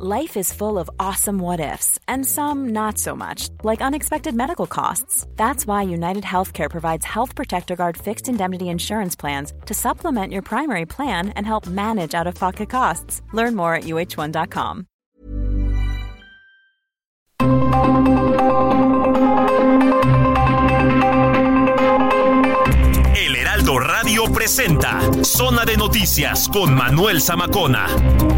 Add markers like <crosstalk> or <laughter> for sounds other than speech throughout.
Life is full of awesome what ifs, and some not so much, like unexpected medical costs. That's why United Healthcare provides Health Protector Guard fixed indemnity insurance plans to supplement your primary plan and help manage out of pocket costs. Learn more at uh1.com. El Heraldo Radio presenta Zona de Noticias con Manuel Zamacona.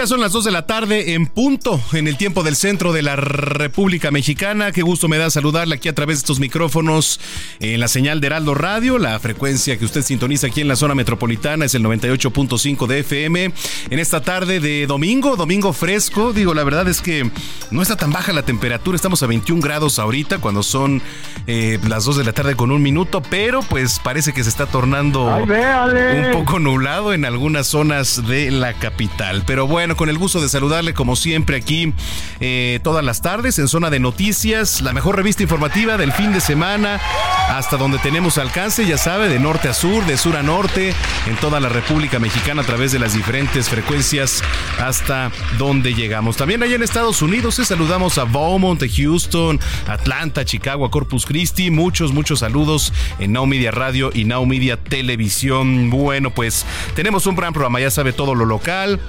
Ya son las 2 de la tarde en punto en el tiempo del centro de la República Mexicana. Qué gusto me da saludarle aquí a través de estos micrófonos en la señal de Heraldo Radio. La frecuencia que usted sintoniza aquí en la zona metropolitana es el 98.5 de FM. En esta tarde de domingo, domingo fresco, digo, la verdad es que no está tan baja la temperatura. Estamos a 21 grados ahorita cuando son eh, las 2 de la tarde con un minuto, pero pues parece que se está tornando un poco nublado en algunas zonas de la capital. Pero bueno, con el gusto de saludarle como siempre aquí eh, todas las tardes en Zona de Noticias, la mejor revista informativa del fin de semana, hasta donde tenemos alcance, ya sabe, de norte a sur, de sur a norte, en toda la República Mexicana a través de las diferentes frecuencias hasta donde llegamos. También allá en Estados Unidos eh, saludamos a Beaumont, Houston, Atlanta, Chicago, a Corpus Christi. Muchos, muchos saludos en Now Media Radio y Now Media Televisión. Bueno, pues tenemos un gran programa, ya sabe todo lo local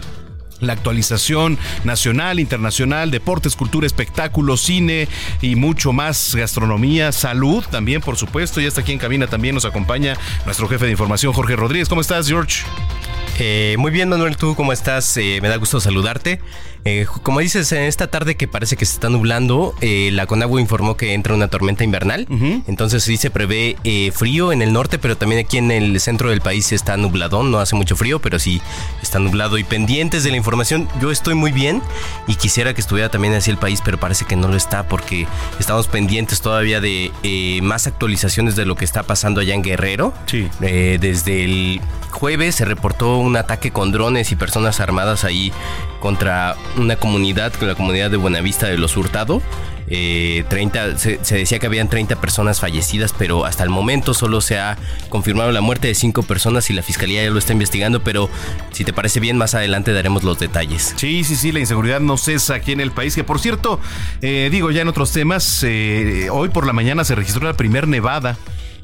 la actualización nacional, internacional, deportes, cultura, espectáculo, cine y mucho más, gastronomía, salud también, por supuesto. Y hasta aquí en cabina también nos acompaña nuestro jefe de información, Jorge Rodríguez. ¿Cómo estás, George? Eh, muy bien, Manuel, ¿tú cómo estás? Eh, me da gusto saludarte. Eh, como dices, en esta tarde que parece que se está nublando, la Conagua informó que entra una tormenta invernal. Entonces sí se prevé frío en el norte, pero también aquí en el centro del país está nubladón. No hace mucho frío, pero sí está nublado. Y pendientes de la información, yo estoy muy bien y quisiera que estuviera también así el país, pero parece que no lo está porque estamos pendientes todavía de más actualizaciones de lo que está pasando allá en Guerrero. Sí. desde el jueves se reportó un ataque con drones y personas armadas ahí contra una comunidad, la comunidad de Buenavista de los Hurtado. 30, eh, se, decía que habían 30 personas fallecidas, pero hasta el momento solo se ha confirmado la muerte de 5 personas y la fiscalía ya lo está investigando, pero si te parece bien, más adelante daremos los detalles. Sí, sí, sí, la inseguridad no cesa aquí en el país, que por cierto, eh, digo ya en otros temas, eh, hoy por la mañana se registró la primer nevada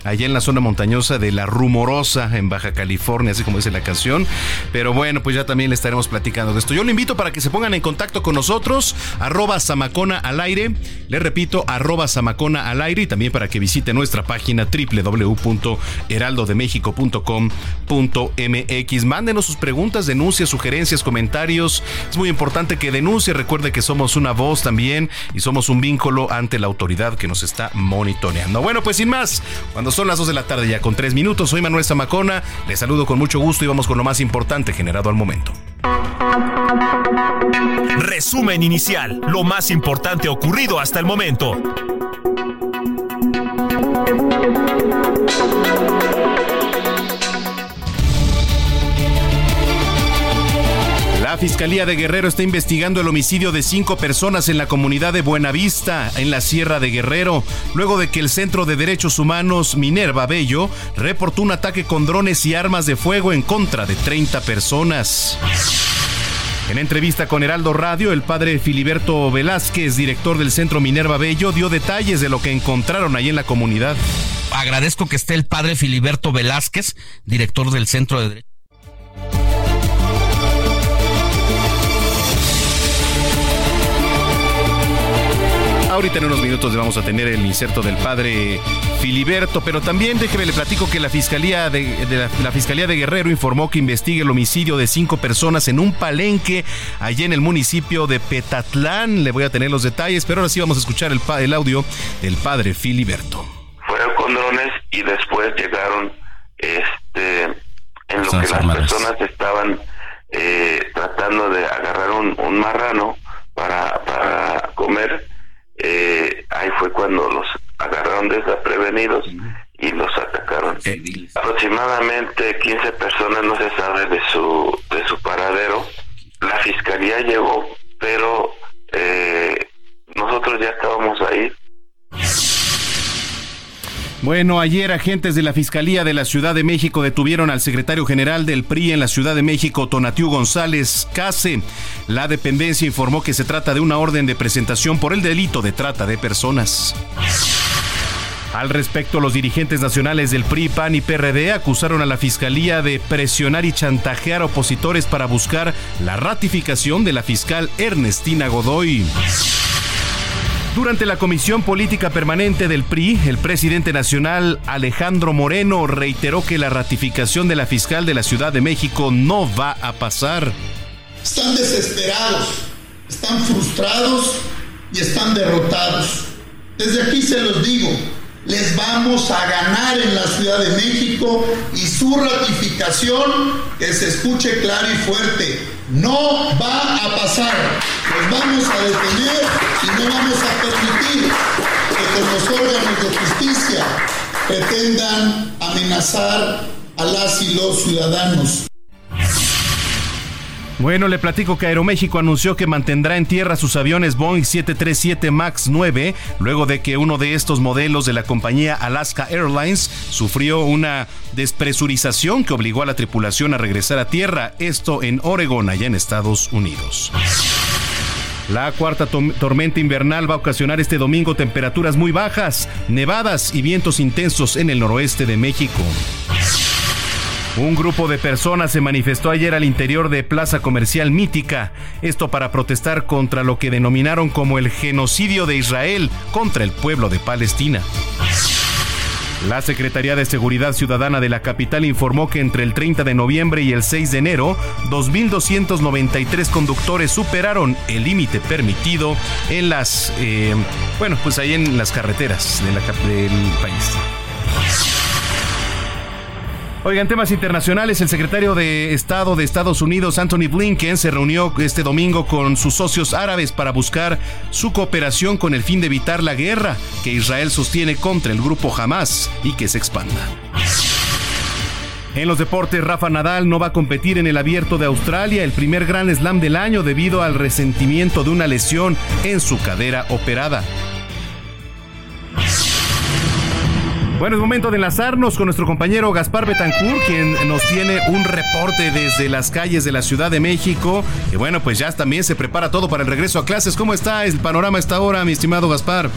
allá en la zona montañosa de La Rumorosa, en Baja California, así como dice la canción. Pero bueno, pues ya también le estaremos platicando de esto. Yo lo invito para que se pongan en contacto con nosotros, arroba Samacona al aire. Le repito, arroba Samacona al aire y también para que visite nuestra página www.heraldodemexico.com.mx. Mándenos sus preguntas, denuncias, sugerencias, comentarios. Es muy importante que denuncie. Recuerde que somos una voz también y somos un vínculo ante la autoridad que nos está monitoreando. Bueno, pues sin más, cuando son las 2 de la tarde ya con 3 minutos, soy Manuel Zamacona, les saludo con mucho gusto y vamos con lo más importante generado al momento. Resumen inicial, lo más importante ocurrido hasta el momento. Fiscalía de Guerrero está investigando el homicidio de cinco personas en la comunidad de Buenavista, en la Sierra de Guerrero, luego de que el Centro de Derechos Humanos Minerva Bello reportó un ataque con drones y armas de fuego en contra de 30 personas. En entrevista con Heraldo Radio, el padre Filiberto Velázquez, director del Centro Minerva Bello, dio detalles de lo que encontraron ahí en la comunidad. Agradezco que esté el padre Filiberto Velázquez, director del Centro de Derechos Ahorita en unos minutos le vamos a tener el inserto del padre Filiberto, pero también déjeme le platico que la Fiscalía de, la, Fiscalía de Guerrero informó que investigue el homicidio de cinco personas en un palenque allí en el municipio de Petatlán. Le voy a tener los detalles, pero ahora sí vamos a escuchar el, el audio del padre Filiberto. Fueron con drones y después llegaron este en lo que las personas estaban eh, tratando de agarrar un, un marrano para, para comer eh, ahí fue cuando los agarraron desaprevenidos y los atacaron. Aproximadamente 15 personas no se sabe de su, de su paradero. La fiscalía llegó, pero eh, nosotros ya estábamos ahí. Bueno, ayer agentes de la Fiscalía de la Ciudad de México detuvieron al secretario general del PRI en la Ciudad de México, Tonatiu González Case. La dependencia informó que se trata de una orden de presentación por el delito de trata de personas. Al respecto, los dirigentes nacionales del PRI, PAN y PRD acusaron a la Fiscalía de presionar y chantajear opositores para buscar la ratificación de la fiscal Ernestina Godoy. Durante la Comisión Política Permanente del PRI, el presidente nacional Alejandro Moreno reiteró que la ratificación de la fiscal de la Ciudad de México no va a pasar. Están desesperados, están frustrados y están derrotados. Desde aquí se los digo, les vamos a ganar en la Ciudad de México y su ratificación, que se escuche claro y fuerte, no va a pasar. Los vamos a detener y no vamos a permitir que con los órganos de justicia pretendan amenazar a las y los ciudadanos. Bueno, le platico que Aeroméxico anunció que mantendrá en tierra sus aviones Boeing 737 MAX 9 luego de que uno de estos modelos de la compañía Alaska Airlines sufrió una despresurización que obligó a la tripulación a regresar a tierra, esto en Oregon, allá en Estados Unidos. La cuarta tormenta invernal va a ocasionar este domingo temperaturas muy bajas, nevadas y vientos intensos en el noroeste de México. Un grupo de personas se manifestó ayer al interior de Plaza Comercial Mítica, esto para protestar contra lo que denominaron como el genocidio de Israel contra el pueblo de Palestina. La Secretaría de Seguridad Ciudadana de la capital informó que entre el 30 de noviembre y el 6 de enero, 2.293 conductores superaron el límite permitido en las, eh, bueno, pues ahí en las carreteras del país. Oigan, temas internacionales, el secretario de Estado de Estados Unidos, Anthony Blinken, se reunió este domingo con sus socios árabes para buscar su cooperación con el fin de evitar la guerra que Israel sostiene contra el grupo Hamas y que se expanda. En los deportes, Rafa Nadal no va a competir en el abierto de Australia, el primer gran slam del año, debido al resentimiento de una lesión en su cadera operada. Bueno, es momento de enlazarnos con nuestro compañero Gaspar Betancourt, quien nos tiene un reporte desde las calles de la Ciudad de México. Y bueno, pues ya también se prepara todo para el regreso a clases. ¿Cómo está el panorama a esta hora, mi estimado Gaspar?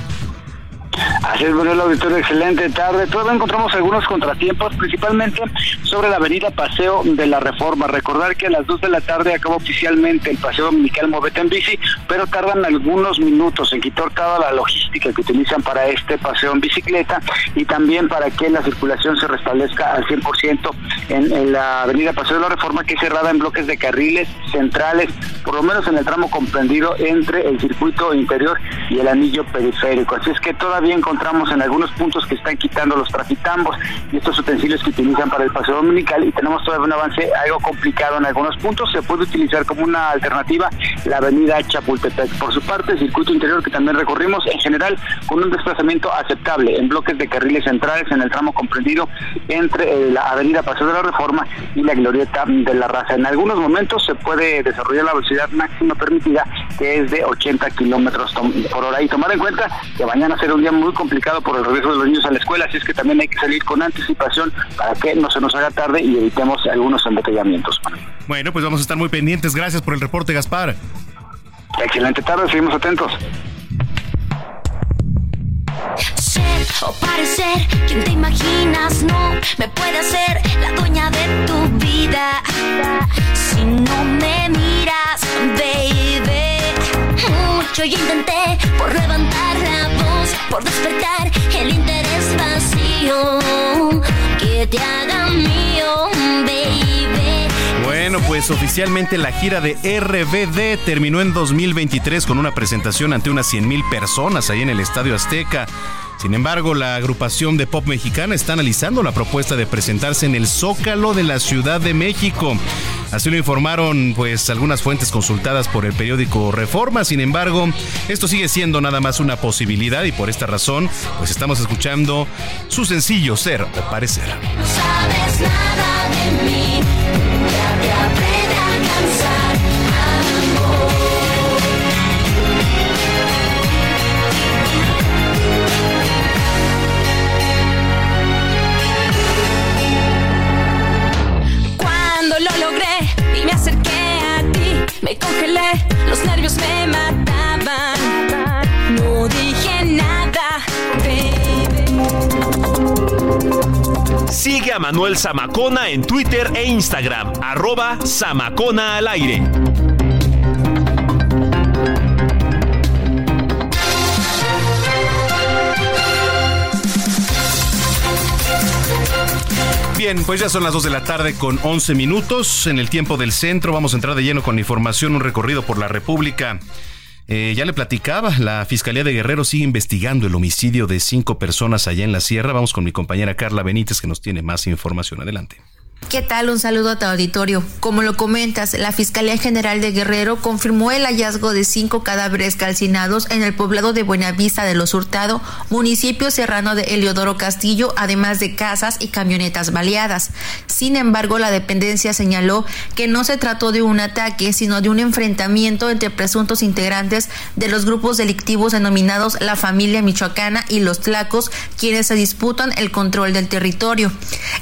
Así es, Manuel Auditorio, excelente tarde. Todavía encontramos algunos contratiempos, principalmente sobre la avenida Paseo de la Reforma. Recordar que a las 2 de la tarde acaba oficialmente el Paseo Dominical Movete en Bici, pero tardan algunos minutos en quitar toda la logística que utilizan para este paseo en bicicleta y también para que la circulación se restablezca al 100% en, en la avenida Paseo de la Reforma, que es cerrada en bloques de carriles centrales, por lo menos en el tramo comprendido entre el circuito interior y el anillo periférico. Así es que todavía encontramos en algunos puntos que están quitando los traficambos y estos utensilios que utilizan para el paseo dominical y tenemos todavía un avance algo complicado en algunos puntos. Se puede utilizar como una alternativa la avenida Chapultepec. Por su parte, el circuito interior que también recorrimos, en general, con un desplazamiento aceptable en bloques de carriles centrales en el tramo comprendido entre eh, la avenida Paseo de la Reforma y la glorieta de la raza. En algunos momentos se puede desarrollar la velocidad máxima permitida, que es de 80 kilómetros por hora. Y tomar en cuenta que mañana será un día muy complicado por el regreso de los niños a la escuela, así es que también hay que salir con anticipación para que no se nos haga tarde y evitemos algunos embotellamientos. Bueno, pues vamos a estar muy pendientes. Gracias por el reporte, Gaspar. Excelente tarde, seguimos atentos. Ser o parecer quien te imaginas no me puede hacer la dueña de tu vida si no me miras, baby. Mucho yo intenté por levantar la voz, por despertar el interés vacío que te haga mío, baby. Bueno, pues oficialmente la gira de RBD terminó en 2023 con una presentación ante unas 100 mil personas ahí en el Estadio Azteca. Sin embargo, la agrupación de pop mexicana está analizando la propuesta de presentarse en el Zócalo de la Ciudad de México. Así lo informaron pues algunas fuentes consultadas por el periódico Reforma. Sin embargo, esto sigue siendo nada más una posibilidad y por esta razón pues estamos escuchando su sencillo Ser o Parecer. No sabes nada de mí, me congelé, los nervios me mataban. No dije nada, baby. Sigue a Manuel Zamacona en Twitter e Instagram, arroba Zamacona al aire. Bien, pues ya son las 2 de la tarde con 11 minutos. En el tiempo del centro vamos a entrar de lleno con la información, un recorrido por la República. Eh, ya le platicaba, la Fiscalía de Guerrero sigue investigando el homicidio de cinco personas allá en la sierra. Vamos con mi compañera Carla Benítez que nos tiene más información. Adelante. ¿Qué tal? Un saludo a tu auditorio. Como lo comentas, la Fiscalía General de Guerrero confirmó el hallazgo de cinco cadáveres calcinados en el poblado de Buenavista de los Hurtado, municipio serrano de Eliodoro Castillo, además de casas y camionetas baleadas. Sin embargo, la dependencia señaló que no se trató de un ataque, sino de un enfrentamiento entre presuntos integrantes de los grupos delictivos denominados la familia michoacana y los tlacos, quienes se disputan el control del territorio.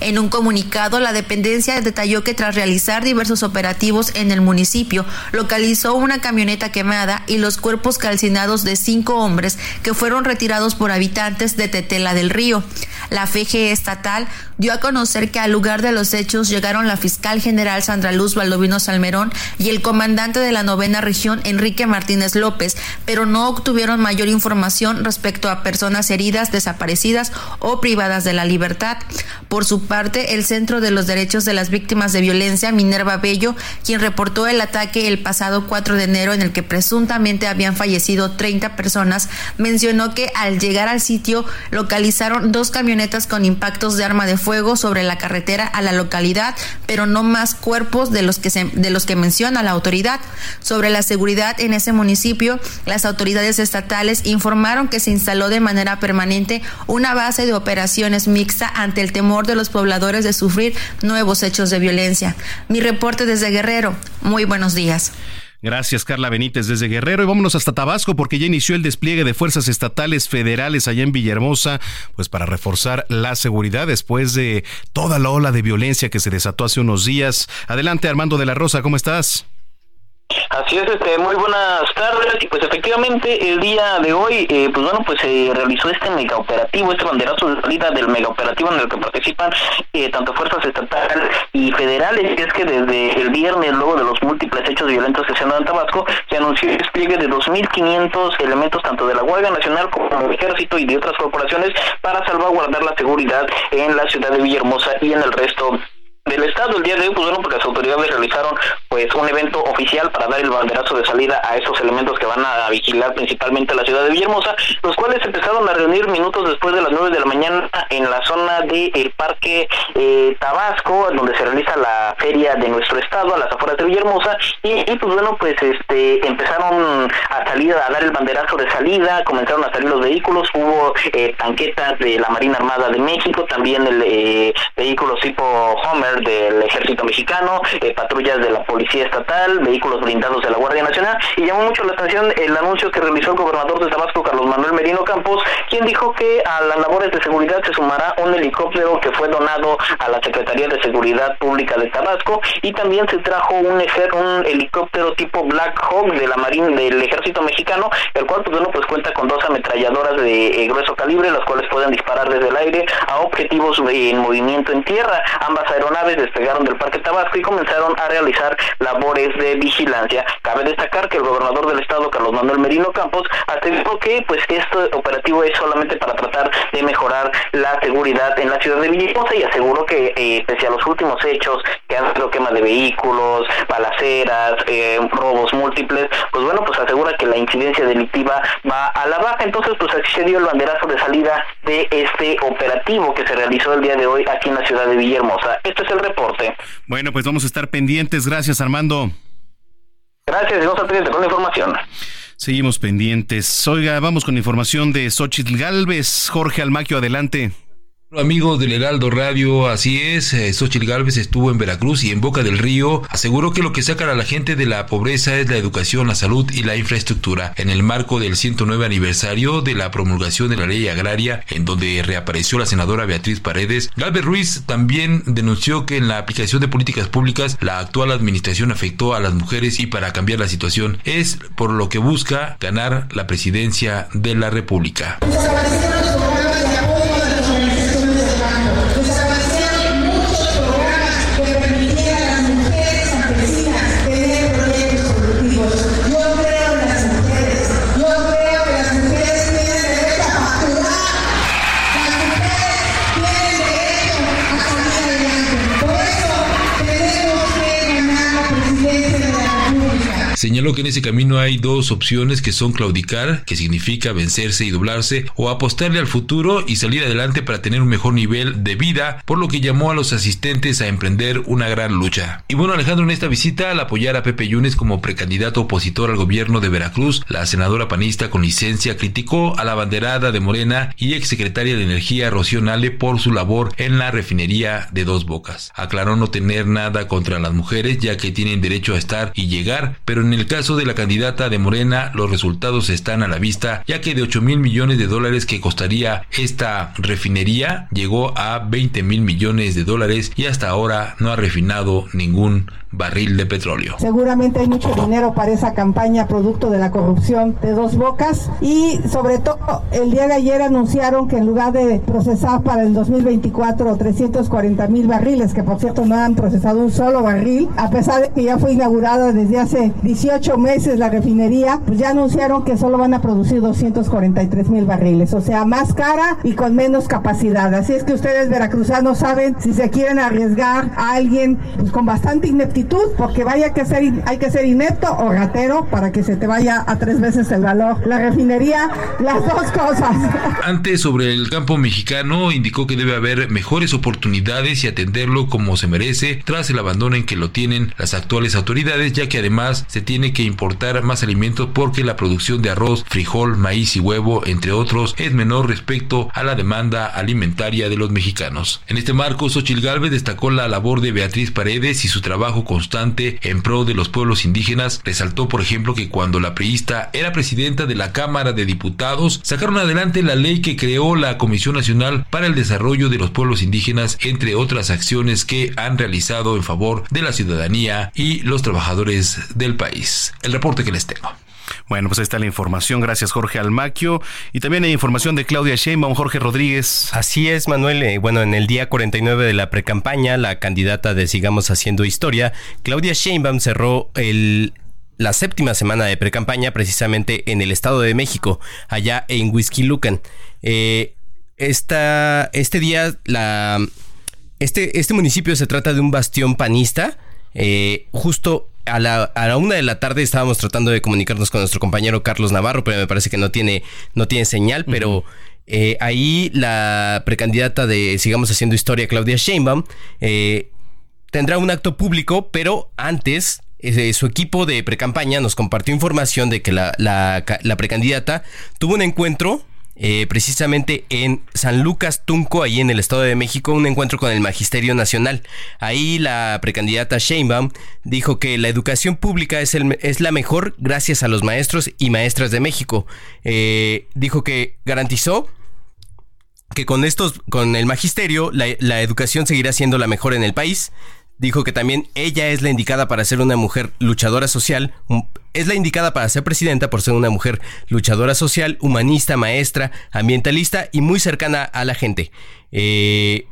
En un comunicado, la dependencia detalló que tras realizar diversos operativos en el municipio, localizó una camioneta quemada y los cuerpos calcinados de cinco hombres que fueron retirados por habitantes de Tetela del Río. La FG estatal dio a conocer que al lugar de los hechos llegaron la fiscal general Sandra Luz Baldovino Salmerón y el comandante de la novena región Enrique Martínez López, pero no obtuvieron mayor información respecto a personas heridas, desaparecidas o privadas de la libertad. Por su parte, el Centro de los Derechos de las Víctimas de Violencia, Minerva Bello, quien reportó el ataque el pasado 4 de enero en el que presuntamente habían fallecido 30 personas, mencionó que al llegar al sitio localizaron dos camionetas con impactos de arma de fuego sobre la carretera a la localidad, pero no más cuerpos de los que se, de los que menciona la autoridad. Sobre la seguridad en ese municipio, las autoridades estatales informaron que se instaló de manera permanente una base de operaciones mixta ante el temor de los pobladores de sufrir nuevos hechos de violencia. Mi reporte desde Guerrero. Muy buenos días. Gracias, Carla Benítez desde Guerrero. Y vámonos hasta Tabasco porque ya inició el despliegue de fuerzas estatales federales allá en Villahermosa, pues para reforzar la seguridad después de toda la ola de violencia que se desató hace unos días. Adelante, Armando de la Rosa, ¿cómo estás? Así es, este, muy buenas tardes. Y pues efectivamente el día de hoy, eh, pues bueno, pues se realizó este mega operativo, este banderazo de salida del mega operativo en el que participan eh, tanto fuerzas estatales y federales. Y es que desde el viernes, luego de los múltiples hechos violentos que se han dado en Tabasco, se anunció el despliegue de 2.500 elementos tanto de la Guardia Nacional como Ejército y de otras corporaciones para salvaguardar la seguridad en la ciudad de Villahermosa y en el resto del Estado el día de hoy, pues bueno, porque las autoridades realizaron pues un evento oficial para dar el banderazo de salida a esos elementos que van a vigilar principalmente la ciudad de Villahermosa, los cuales empezaron a reunir minutos después de las 9 de la mañana en la zona del el Parque eh, Tabasco, donde se realiza la feria de nuestro estado, a las afueras de Villahermosa, y, pues bueno, pues este empezaron a salir, a dar el banderazo de salida, comenzaron a salir los vehículos, hubo eh, tanquetas de la Marina Armada de México, también el eh, tipo Homer del Ejército Mexicano, eh, patrullas de la Policía Estatal, vehículos blindados de la Guardia Nacional y llamó mucho la atención el anuncio que realizó el gobernador de Tabasco, Carlos Manuel Merino Campos, quien dijo que a las labores de seguridad se sumará un helicóptero que fue donado a la Secretaría de Seguridad Pública de Tabasco y también se trajo un, ejer un helicóptero tipo Black Hawk de la Marina del Ejército Mexicano, el cual pues bueno pues cuenta con dos ametralladoras de eh, grueso calibre, las cuales pueden disparar desde el aire a objetivos en movimiento en tierra. Ambas aeronaves despegaron del Parque Tabasco y comenzaron a realizar labores de vigilancia. Cabe destacar que el gobernador del estado, Carlos Manuel Merino Campos, aseguró que pues este operativo es solamente para tratar de mejorar la seguridad en la ciudad de Villahermosa y aseguró que eh, pese a los últimos hechos que han sido quema de vehículos, balaceras, eh, robos múltiples, pues bueno, pues asegura que la incidencia delictiva va a la baja. Entonces, pues así se dio el banderazo de salida de este operativo que se realizó el día de hoy aquí en la ciudad de Villahermosa. Este es reporte. Bueno, pues vamos a estar pendientes. Gracias, Armando. Gracias, a pendientes con la información. Seguimos pendientes. Oiga, vamos con información de Xochitl Galvez. Jorge Almaquio, adelante. Amigos del Heraldo Radio, así es, eh, Xochitl Galvez estuvo en Veracruz y en Boca del Río aseguró que lo que saca a la gente de la pobreza es la educación, la salud y la infraestructura. En el marco del 109 aniversario de la promulgación de la ley agraria, en donde reapareció la senadora Beatriz Paredes, Galvez Ruiz también denunció que en la aplicación de políticas públicas la actual administración afectó a las mujeres y para cambiar la situación es por lo que busca ganar la presidencia de la República. Señaló que en ese camino hay dos opciones que son claudicar, que significa vencerse y doblarse, o apostarle al futuro y salir adelante para tener un mejor nivel de vida, por lo que llamó a los asistentes a emprender una gran lucha. Y bueno, Alejandro, en esta visita al apoyar a Pepe Yunes como precandidato opositor al gobierno de Veracruz, la senadora panista con licencia criticó a la banderada de Morena y exsecretaria de Energía Rocío Nale por su labor en la refinería de Dos Bocas. Aclaró no tener nada contra las mujeres ya que tienen derecho a estar y llegar, pero en el caso de la candidata de Morena, los resultados están a la vista, ya que de 8 mil millones de dólares que costaría esta refinería, llegó a 20 mil millones de dólares y hasta ahora no ha refinado ningún barril de petróleo. Seguramente hay mucho dinero para esa campaña producto de la corrupción de dos bocas y sobre todo el día de ayer anunciaron que en lugar de procesar para el 2024 340 mil barriles, que por cierto no han procesado un solo barril, a pesar de que ya fue inaugurada desde hace 18 meses la refinería, pues ya anunciaron que solo van a producir 243 mil barriles, o sea, más cara y con menos capacidad. Así es que ustedes veracruzanos saben si se quieren arriesgar a alguien pues, con bastante ineptitud porque vaya que ser, hay que ser inepto o ratero para que se te vaya a tres veces el valor. La refinería, las dos cosas. Antes, sobre el campo mexicano, indicó que debe haber mejores oportunidades y atenderlo como se merece tras el abandono en que lo tienen las actuales autoridades, ya que además se tiene que importar más alimentos porque la producción de arroz, frijol, maíz y huevo, entre otros, es menor respecto a la demanda alimentaria de los mexicanos. En este marco, Xochil Galvez destacó la labor de Beatriz Paredes y su trabajo constante en pro de los pueblos indígenas. Resaltó, por ejemplo, que cuando la priista era presidenta de la Cámara de Diputados, sacaron adelante la ley que creó la Comisión Nacional para el Desarrollo de los Pueblos Indígenas, entre otras acciones que han realizado en favor de la ciudadanía y los trabajadores del país. El reporte que les tengo. Bueno, pues ahí está la información. Gracias, Jorge Almaquio. Y también hay información de Claudia Sheinbaum, Jorge Rodríguez. Así es, Manuel. Eh, bueno, en el día 49 de la precampaña, la candidata de Sigamos Haciendo Historia, Claudia Sheinbaum cerró el la séptima semana de precampaña precisamente en el Estado de México, allá en Whisky Lucan. Eh, este día, la, este, este municipio se trata de un bastión panista, eh, justo a la, a la, una de la tarde estábamos tratando de comunicarnos con nuestro compañero Carlos Navarro, pero me parece que no tiene, no tiene señal, pero eh, ahí la precandidata de Sigamos Haciendo Historia, Claudia Sheinbaum, eh, tendrá un acto público, pero antes eh, su equipo de precampaña nos compartió información de que la, la, la precandidata tuvo un encuentro eh, precisamente en San Lucas Tunco, ahí en el Estado de México, un encuentro con el Magisterio Nacional. Ahí la precandidata Sheinbaum dijo que la educación pública es, es la mejor gracias a los maestros y maestras de México. Eh, dijo que garantizó que con estos, con el magisterio, la, la educación seguirá siendo la mejor en el país dijo que también ella es la indicada para ser una mujer luchadora social, es la indicada para ser presidenta por ser una mujer luchadora social, humanista, maestra, ambientalista y muy cercana a la gente. Eh,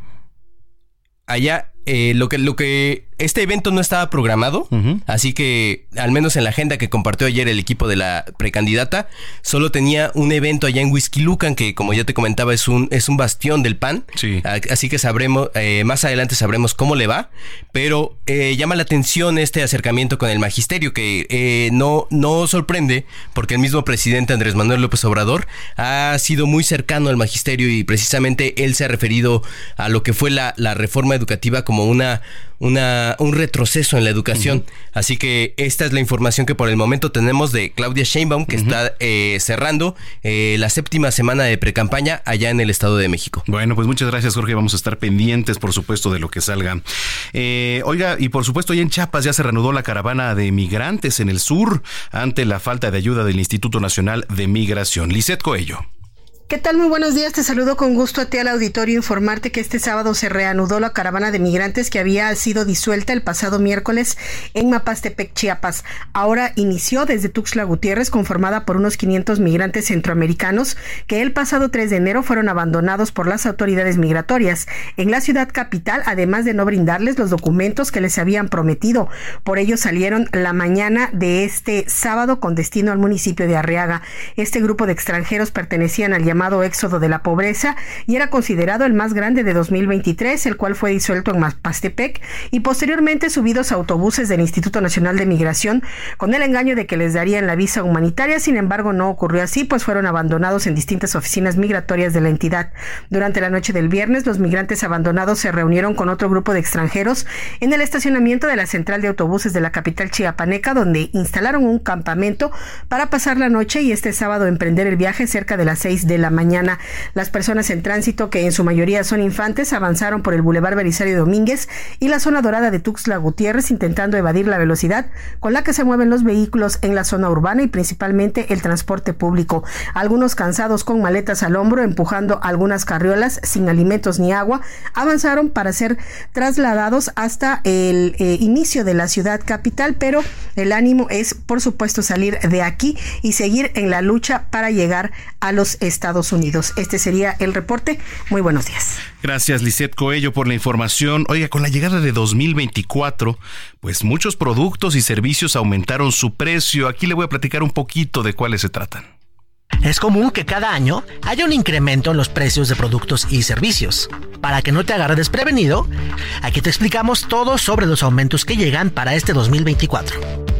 allá, eh, lo, que, lo que este evento no estaba programado, así que al menos en la agenda que compartió ayer el equipo de la precandidata, solo tenía un evento allá en Whisky Lucan, que como ya te comentaba es un, es un bastión del PAN. Así que sabremos, eh, más adelante sabremos cómo le va, pero eh, llama la atención este acercamiento con el magisterio, que eh, no, no sorprende, porque el mismo presidente Andrés Manuel López Obrador ha sido muy cercano al magisterio y precisamente él se ha referido a lo que fue la, la reforma educativa como una una, un retroceso en la educación. Así que esta es la información que por el momento tenemos de Claudia Sheinbaum, que está eh, cerrando eh, la séptima semana de precampaña allá en el Estado de México. Bueno, pues muchas gracias, Jorge. Vamos a estar pendientes, por supuesto, de lo que salga. Eh, oiga, y por supuesto, allá en Chiapas ya se reanudó la caravana de migrantes en el sur ante la falta de ayuda del Instituto Nacional de Migración. Lisette Coello. ¿Qué tal? Muy buenos días. Te saludo con gusto a ti al auditorio. Informarte que este sábado se reanudó la caravana de migrantes que había sido disuelta el pasado miércoles en Mapastepec, Chiapas. Ahora inició desde Tuxtla Gutiérrez, conformada por unos 500 migrantes centroamericanos que el pasado 3 de enero fueron abandonados por las autoridades migratorias en la ciudad capital, además de no brindarles los documentos que les habían prometido. Por ello salieron la mañana de este sábado con destino al municipio de Arriaga. Este grupo de extranjeros pertenecían al llamado éxodo de la pobreza y era considerado el más grande de 2023, el cual fue disuelto en Pastepec y posteriormente subidos a autobuses del Instituto Nacional de Migración con el engaño de que les darían la visa humanitaria. Sin embargo, no ocurrió así, pues fueron abandonados en distintas oficinas migratorias de la entidad. Durante la noche del viernes, los migrantes abandonados se reunieron con otro grupo de extranjeros en el estacionamiento de la central de autobuses de la capital chiapaneca, donde instalaron un campamento para pasar la noche y este sábado emprender el viaje cerca de las seis de la mañana. Las personas en tránsito, que en su mayoría son infantes, avanzaron por el Boulevard Belisario Domínguez y la zona dorada de Tuxtla Gutiérrez, intentando evadir la velocidad con la que se mueven los vehículos en la zona urbana y principalmente el transporte público. Algunos cansados con maletas al hombro, empujando algunas carriolas sin alimentos ni agua, avanzaron para ser trasladados hasta el eh, inicio de la ciudad capital, pero el ánimo es, por supuesto, salir de aquí y seguir en la lucha para llegar a los estados Estados Unidos. Este sería el reporte. Muy buenos días. Gracias, Lisette Coello, por la información. Oiga, con la llegada de 2024, pues muchos productos y servicios aumentaron su precio. Aquí le voy a platicar un poquito de cuáles se tratan. Es común que cada año haya un incremento en los precios de productos y servicios. Para que no te agarre desprevenido, aquí te explicamos todo sobre los aumentos que llegan para este 2024.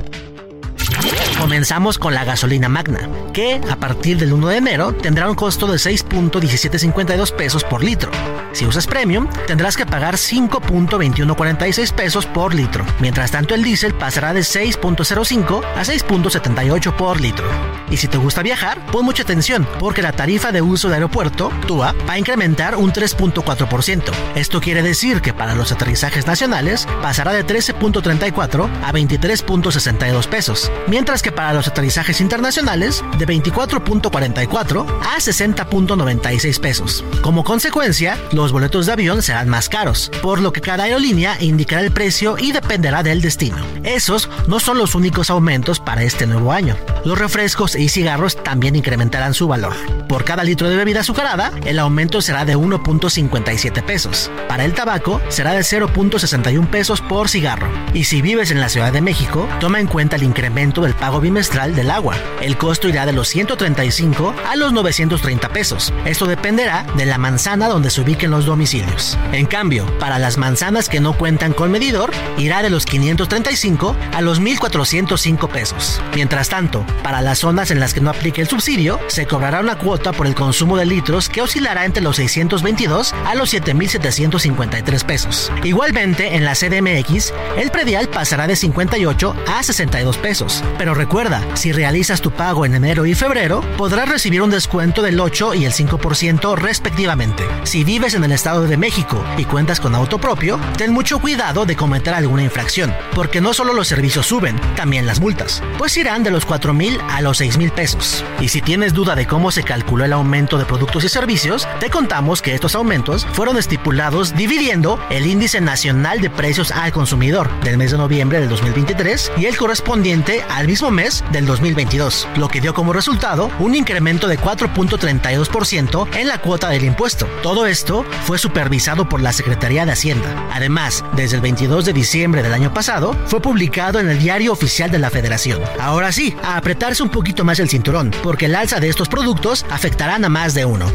Comenzamos con la gasolina magna, que a partir del 1 de enero tendrá un costo de 6.1752 pesos por litro. Si usas premium, tendrás que pagar 5.2146 pesos por litro. Mientras tanto, el diésel pasará de 6.05 a 6.78 por litro. Y si te gusta viajar, pon mucha atención, porque la tarifa de uso de aeropuerto, TUA, va a incrementar un 3.4%. Esto quiere decir que para los aterrizajes nacionales pasará de 13.34 a 23.62 pesos, mientras que para los aterrizajes internacionales de 24.44 a 60.96 pesos. Como consecuencia, los boletos de avión serán más caros, por lo que cada aerolínea indicará el precio y dependerá del destino. Esos no son los únicos aumentos para este nuevo año. Los refrescos y cigarros también incrementarán su valor. Por cada litro de bebida azucarada, el aumento será de 1.57 pesos. Para el tabaco, será de 0.61 pesos por cigarro. Y si vives en la Ciudad de México, toma en cuenta el incremento del pago bimestral del agua. El costo irá de los 135 a los 930 pesos. Esto dependerá de la manzana donde se ubiquen los domicilios. En cambio, para las manzanas que no cuentan con medidor, irá de los 535 a los 1405 pesos. Mientras tanto, para las zonas en las que no aplique el subsidio, se cobrará una cuota por el consumo de litros que oscilará entre los 622 a los 7753 pesos. Igualmente, en la CDMX, el predial pasará de 58 a 62 pesos. Pero recuerda, si realizas tu pago en enero y febrero, podrás recibir un descuento del 8 y el 5% respectivamente. Si vives en el Estado de México y cuentas con auto propio, ten mucho cuidado de cometer alguna infracción, porque no solo los servicios suben, también las multas, pues irán de los 4 mil a los 6 mil pesos. Y si tienes duda de cómo se calculó el aumento de productos y servicios, te contamos que estos aumentos fueron estipulados dividiendo el índice nacional de precios al consumidor del mes de noviembre del 2023 y el correspondiente al mismo mes del 2022, lo que dio como resultado un incremento de 4.32% en la cuota del impuesto. Todo esto fue supervisado por la Secretaría de Hacienda. Además, desde el 22 de diciembre del año pasado, fue publicado en el Diario Oficial de la Federación. Ahora sí, a apretarse un poquito más el cinturón, porque el alza de estos productos afectarán a más de uno.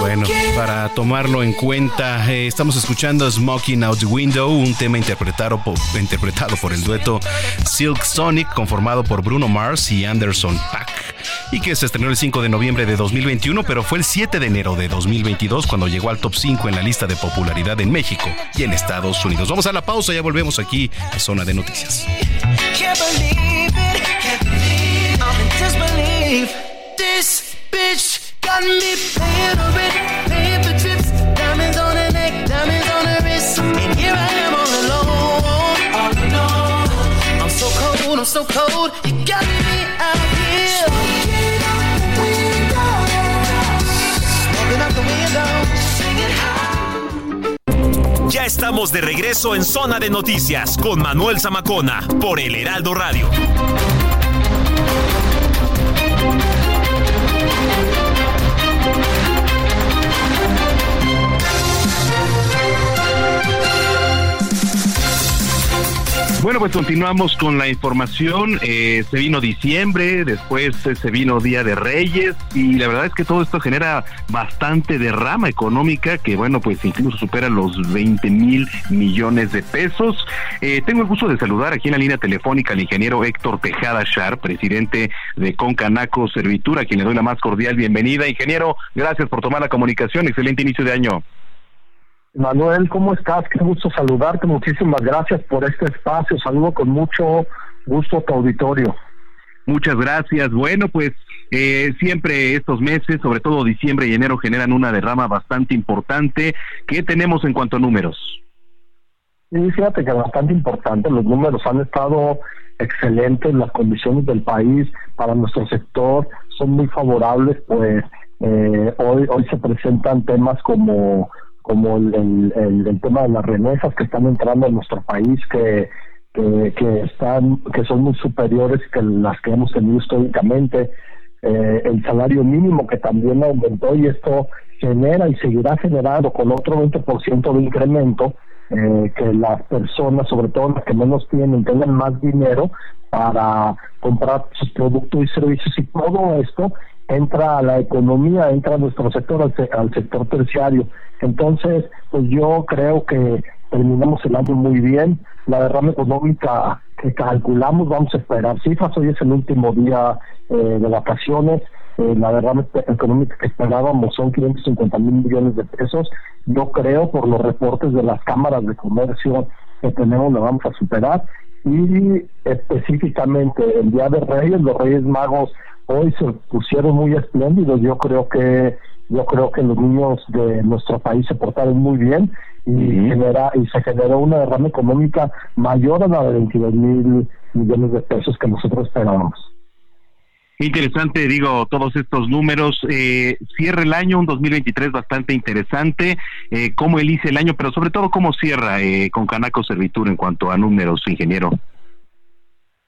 Bueno, para tomarlo en cuenta, eh, estamos escuchando Smoking Out the Window, un tema interpretado por, interpretado por el dueto Silk Sonic, conformado por Bruno Mars y Anderson Pack, y que se estrenó el 5 de noviembre de 2021, pero fue el 7 de enero de 2022 cuando llegó al top 5 en la lista de popularidad en México y en Estados Unidos. Vamos a la pausa, ya volvemos aquí a Zona de Noticias. I'm so cold, I'm so cold, you got me out here. Ya estamos de regreso en Zona de Noticias con Manuel Zamacona por El Heraldo Radio. Bueno, pues continuamos con la información. Eh, se vino diciembre, después se vino Día de Reyes y la verdad es que todo esto genera bastante derrama económica que, bueno, pues incluso supera los 20 mil millones de pesos. Eh, tengo el gusto de saludar aquí en la línea telefónica al ingeniero Héctor Tejada Char, presidente de Concanaco Servitura, a quien le doy la más cordial bienvenida. Ingeniero, gracias por tomar la comunicación. Excelente inicio de año. Manuel, ¿cómo estás? Qué gusto saludarte. Muchísimas gracias por este espacio. Saludo con mucho gusto a tu auditorio. Muchas gracias. Bueno, pues eh, siempre estos meses, sobre todo diciembre y enero, generan una derrama bastante importante. ¿Qué tenemos en cuanto a números? Sí, fíjate que bastante importante. Los números han estado excelentes. Las condiciones del país para nuestro sector son muy favorables. Pues eh, hoy, hoy se presentan temas como como el, el, tema de las remesas que están entrando en nuestro país, que, que, están que son muy superiores que las que hemos tenido históricamente, eh, el salario mínimo que también aumentó y esto genera y seguirá generando con otro 20% de incremento, eh, que las personas, sobre todo las que menos tienen, tengan más dinero para comprar sus productos y servicios y todo esto entra a la economía, entra a nuestro sector, al, sector terciario. Entonces, pues yo creo que terminamos el año muy bien. La derrama económica que calculamos, vamos a esperar cifras. Hoy es el último día eh, de vacaciones. Eh, la derrama económica que esperábamos son 550 mil millones de pesos. Yo creo, por los reportes de las cámaras de comercio que tenemos, lo vamos a superar. Y específicamente el Día de Reyes, los Reyes Magos hoy se pusieron muy espléndidos. Yo creo que yo creo que los niños de nuestro país se portaron muy bien y, genera, y se generó una derrama económica mayor a la de 22 mil millones de pesos que nosotros esperábamos. Interesante, digo, todos estos números. Eh, cierra el año, un 2023 bastante interesante. Eh, ¿Cómo elice el año? Pero sobre todo, ¿cómo cierra eh, con Canaco Servitur en cuanto a números, ingeniero?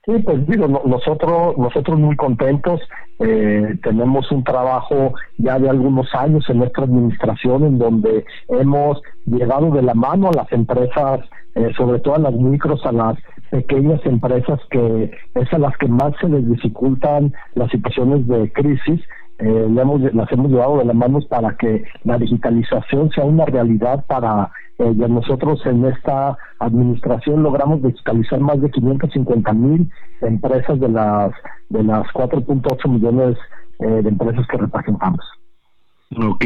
Sí, pues digo, nosotros, nosotros muy contentos, eh, tenemos un trabajo ya de algunos años en nuestra administración en donde hemos llegado de la mano a las empresas, eh, sobre todo a las micros, a las pequeñas empresas que es a las que más se les dificultan las situaciones de crisis. Eh, las hemos llevado de la mano para que la digitalización sea una realidad para eh, nosotros en esta administración logramos digitalizar más de 550 mil empresas de las de las 4.8 millones eh, de empresas que representamos. Ok.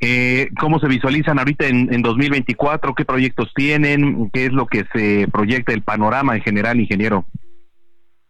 Eh, ¿Cómo se visualizan ahorita en, en 2024? ¿Qué proyectos tienen? ¿Qué es lo que se proyecta el panorama en general, ingeniero?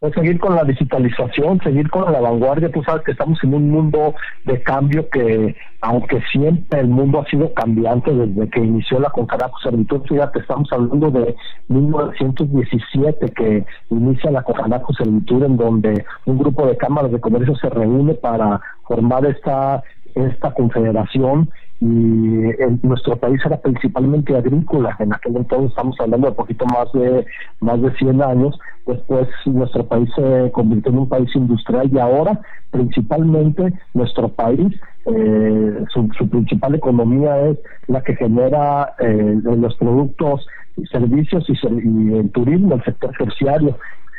Pues seguir con la digitalización, seguir con la vanguardia. Tú sabes que estamos en un mundo de cambio que, aunque siempre el mundo ha sido cambiante desde que inició la Concanaco Servitud, fíjate, estamos hablando de 1917 que inicia la Concanaco Servitud, en donde un grupo de cámaras de comercio se reúne para formar esta esta confederación y en nuestro país era principalmente agrícola en aquel entonces estamos hablando de poquito más de más de 100 años después nuestro país se convirtió en un país industrial y ahora principalmente nuestro país eh, su, principal economía es la que genera eh, los productos servicios y, y el turismo el sector terciario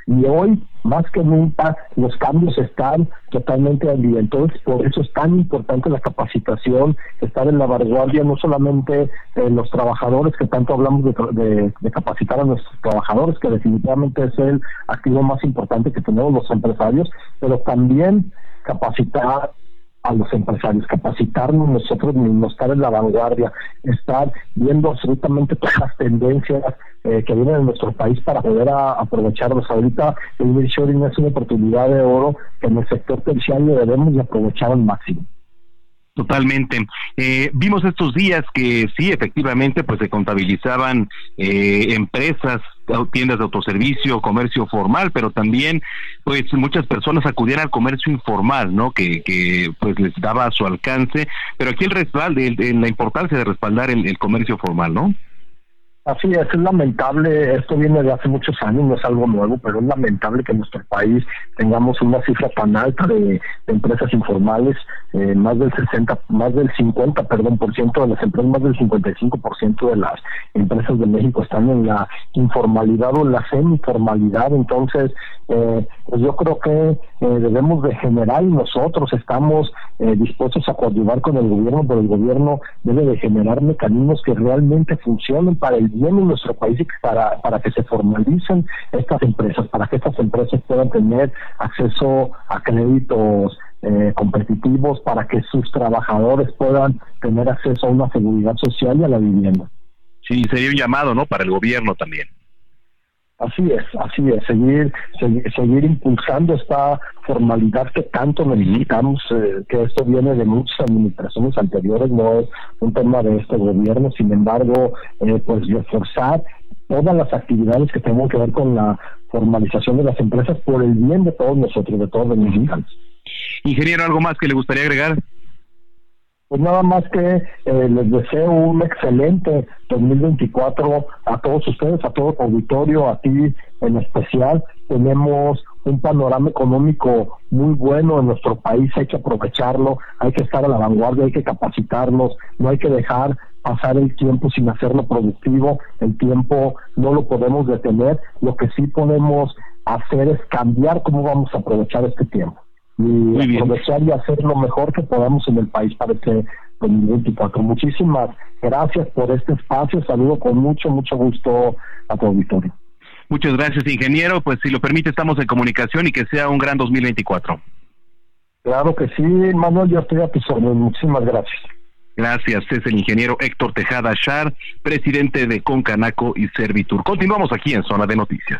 y hoy, más que nunca, los cambios están totalmente al día. Entonces, por eso es tan importante la capacitación, estar en la vanguardia, no solamente los trabajadores, que tanto hablamos de, de, capacitar a nuestros trabajadores, que definitivamente es el activo más importante que tenemos los empresarios, pero también capacitar a los empresarios, capacitarnos nosotros mismos, estar en la vanguardia, estar viendo absolutamente todas las tendencias eh, que vienen en nuestro país para poder aprovecharlos. Ahorita el nearshoring es una oportunidad de oro que en el sector terciario debemos de aprovechar al máximo. Totalmente. Eh, vimos estos días que sí, efectivamente, pues se contabilizaban eh, empresas, tiendas de autoservicio, comercio formal, pero también, pues muchas personas acudían al comercio informal, ¿no? Que, que pues les daba a su alcance, pero aquí el respaldo, la importancia de respaldar el comercio formal, ¿no? Así es, es lamentable, esto viene de hace muchos años, no es algo nuevo, pero es lamentable que en nuestro país tengamos una cifra tan alta de, empresas informales, eh, más del 60, más del 50, perdón, por ciento de las empresas, más del 55 por ciento de las empresas de México están en la informalidad o en la semi-formalidad, entonces eh, pues yo creo que eh, debemos de generar y nosotros estamos dispuestos a coadyuvar con el gobierno, pero el gobierno debe de generar mecanismos que realmente funcionen para el bien en nuestro país para, para que se formalicen estas empresas, para que estas empresas puedan tener acceso a créditos eh, competitivos, para que sus trabajadores puedan tener acceso a una seguridad social y a la vivienda. Sí, sería un llamado, ¿no? Para el gobierno también. Así es, así es, seguir, seguir, impulsando esta formalidad que tanto necesitamos, eh, que esto viene de muchas administraciones anteriores, no es un tema de este gobierno, sin embargo, eh, pues reforzar todas las actividades que tengan que ver con la formalización de las empresas por el bien de todos nosotros, de todos los mexicanos. Ingeniero, ¿algo más que le gustaría agregar? Pues nada más que eh, les deseo un excelente 2024 a todos ustedes, a todo el auditorio, a ti en especial. Tenemos un panorama económico muy bueno en nuestro país, hay que aprovecharlo, hay que estar a la vanguardia, hay que capacitarnos, no hay que dejar pasar el tiempo sin hacerlo productivo, el tiempo no lo podemos detener, lo que sí podemos hacer es cambiar cómo vamos a aprovechar este tiempo y aprovechar y hacer lo mejor que podamos en el país para este 2024. Muchísimas gracias por este espacio. Saludo con mucho, mucho gusto a tu auditorio. Muchas gracias, ingeniero. Pues si lo permite, estamos en comunicación y que sea un gran 2024. Claro que sí, Manuel, yo estoy a tus órdenes. Muchísimas gracias. Gracias, es el ingeniero Héctor Tejada Char, presidente de Concanaco y Servitur. Continuamos aquí en Zona de Noticias.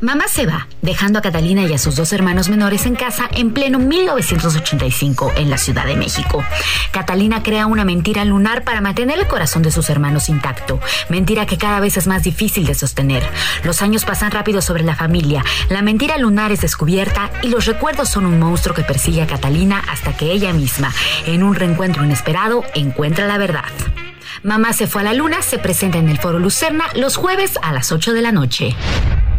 Mamá se va, dejando a Catalina y a sus dos hermanos menores en casa en pleno 1985 en la Ciudad de México. Catalina crea una mentira lunar para mantener el corazón de sus hermanos intacto, mentira que cada vez es más difícil de sostener. Los años pasan rápido sobre la familia, la mentira lunar es descubierta y los recuerdos son un monstruo que persigue a Catalina hasta que ella misma, en un reencuentro inesperado, encuentra la verdad. Mamá se fue a la luna se presenta en el Foro Lucerna los jueves a las 8 de la noche.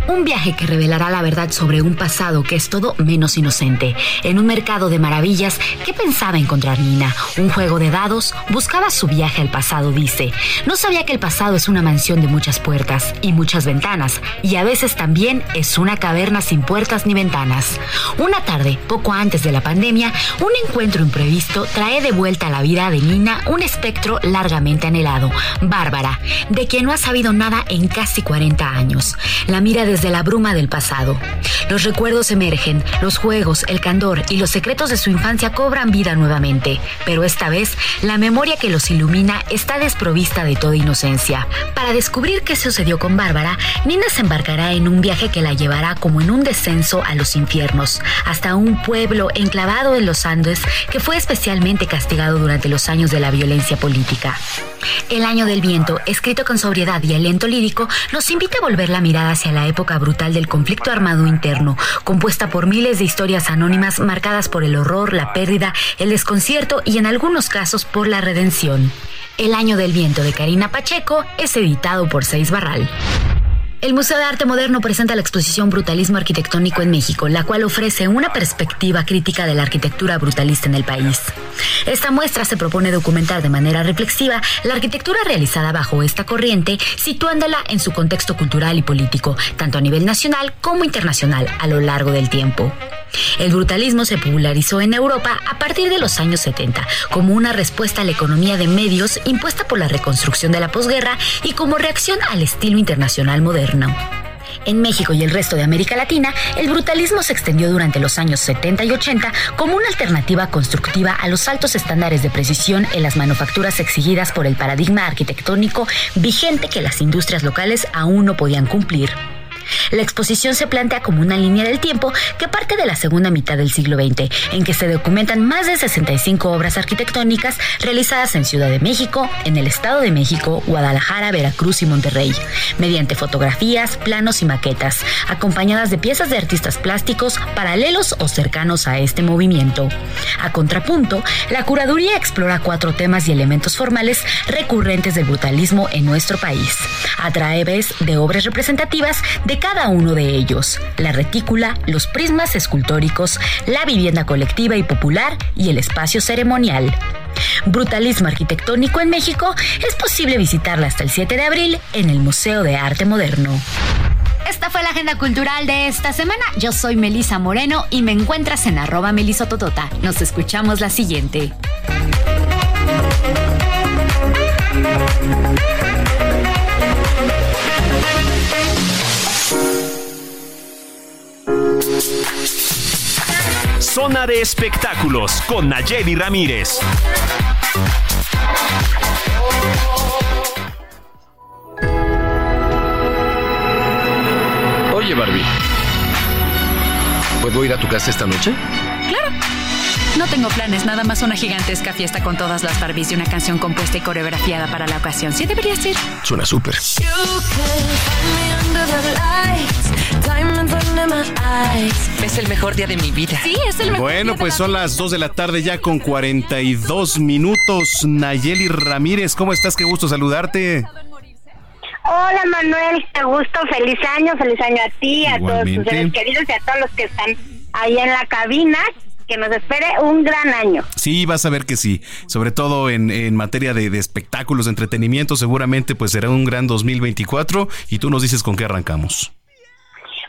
Un viaje que revelará la verdad sobre un pasado que es todo menos inocente. En un mercado de maravillas, ¿qué pensaba encontrar Nina? Un juego de dados, buscaba su viaje al pasado, dice. No sabía que el pasado es una mansión de muchas puertas y muchas ventanas, y a veces también es una caverna sin puertas ni ventanas. Una tarde, poco antes de la pandemia, un encuentro imprevisto trae de vuelta a la vida de Nina un espectro largamente anhelado, Bárbara, de quien no ha sabido nada en casi 40 años. La mira de desde la bruma del pasado. Los recuerdos emergen, los juegos, el candor y los secretos de su infancia cobran vida nuevamente, pero esta vez la memoria que los ilumina está desprovista de toda inocencia. Para descubrir qué sucedió con Bárbara, Nina se embarcará en un viaje que la llevará como en un descenso a los infiernos, hasta un pueblo enclavado en los Andes que fue especialmente castigado durante los años de la violencia política. El año del viento, escrito con sobriedad y lento lírico, nos invita a volver la mirada hacia la época brutal del conflicto armado interno, compuesta por miles de historias anónimas marcadas por el horror, la pérdida, el desconcierto y en algunos casos por la redención. El año del viento de Karina Pacheco es editado por Seis Barral. El Museo de Arte Moderno presenta la exposición Brutalismo Arquitectónico en México, la cual ofrece una perspectiva crítica de la arquitectura brutalista en el país. Esta muestra se propone documentar de manera reflexiva la arquitectura realizada bajo esta corriente, situándola en su contexto cultural y político, tanto a nivel nacional como internacional, a lo largo del tiempo. El brutalismo se popularizó en Europa a partir de los años 70 como una respuesta a la economía de medios impuesta por la reconstrucción de la posguerra y como reacción al estilo internacional moderno. En México y el resto de América Latina, el brutalismo se extendió durante los años 70 y 80 como una alternativa constructiva a los altos estándares de precisión en las manufacturas exigidas por el paradigma arquitectónico vigente que las industrias locales aún no podían cumplir. La exposición se plantea como una línea del tiempo que parte de la segunda mitad del siglo XX, en que se documentan más de 65 obras arquitectónicas realizadas en Ciudad de México, en el Estado de México, Guadalajara, Veracruz y Monterrey, mediante fotografías, planos y maquetas, acompañadas de piezas de artistas plásticos paralelos o cercanos a este movimiento. A contrapunto, la curaduría explora cuatro temas y elementos formales recurrentes del brutalismo en nuestro país, a través de obras representativas de cada uno de ellos, la retícula, los prismas escultóricos, la vivienda colectiva y popular y el espacio ceremonial. Brutalismo arquitectónico en México es posible visitarla hasta el 7 de abril en el Museo de Arte Moderno. Esta fue la agenda cultural de esta semana. Yo soy Melisa Moreno y me encuentras en arroba melisototota. Nos escuchamos la siguiente. Zona de espectáculos con Nayeli Ramírez. Oye, Barbie. ¿Puedo ir a tu casa esta noche? Claro. No tengo planes, nada más una gigantesca fiesta con todas las Barbies y una canción compuesta y coreografiada para la ocasión. ¿Sí deberías ir? Suena súper. Es el mejor día de mi vida. Sí, es el mejor Bueno, pues son las 2 de la tarde ya con 42 minutos. Nayeli Ramírez, ¿cómo estás? Qué gusto saludarte. Hola Manuel, qué gusto, feliz año, feliz año a ti, a todos tus seres queridos y a todos los que están ahí en la cabina. Que nos espere un gran año. Sí, vas a ver que sí. Sobre todo en, en materia de, de espectáculos, de entretenimiento, seguramente pues será un gran 2024. Y tú nos dices con qué arrancamos.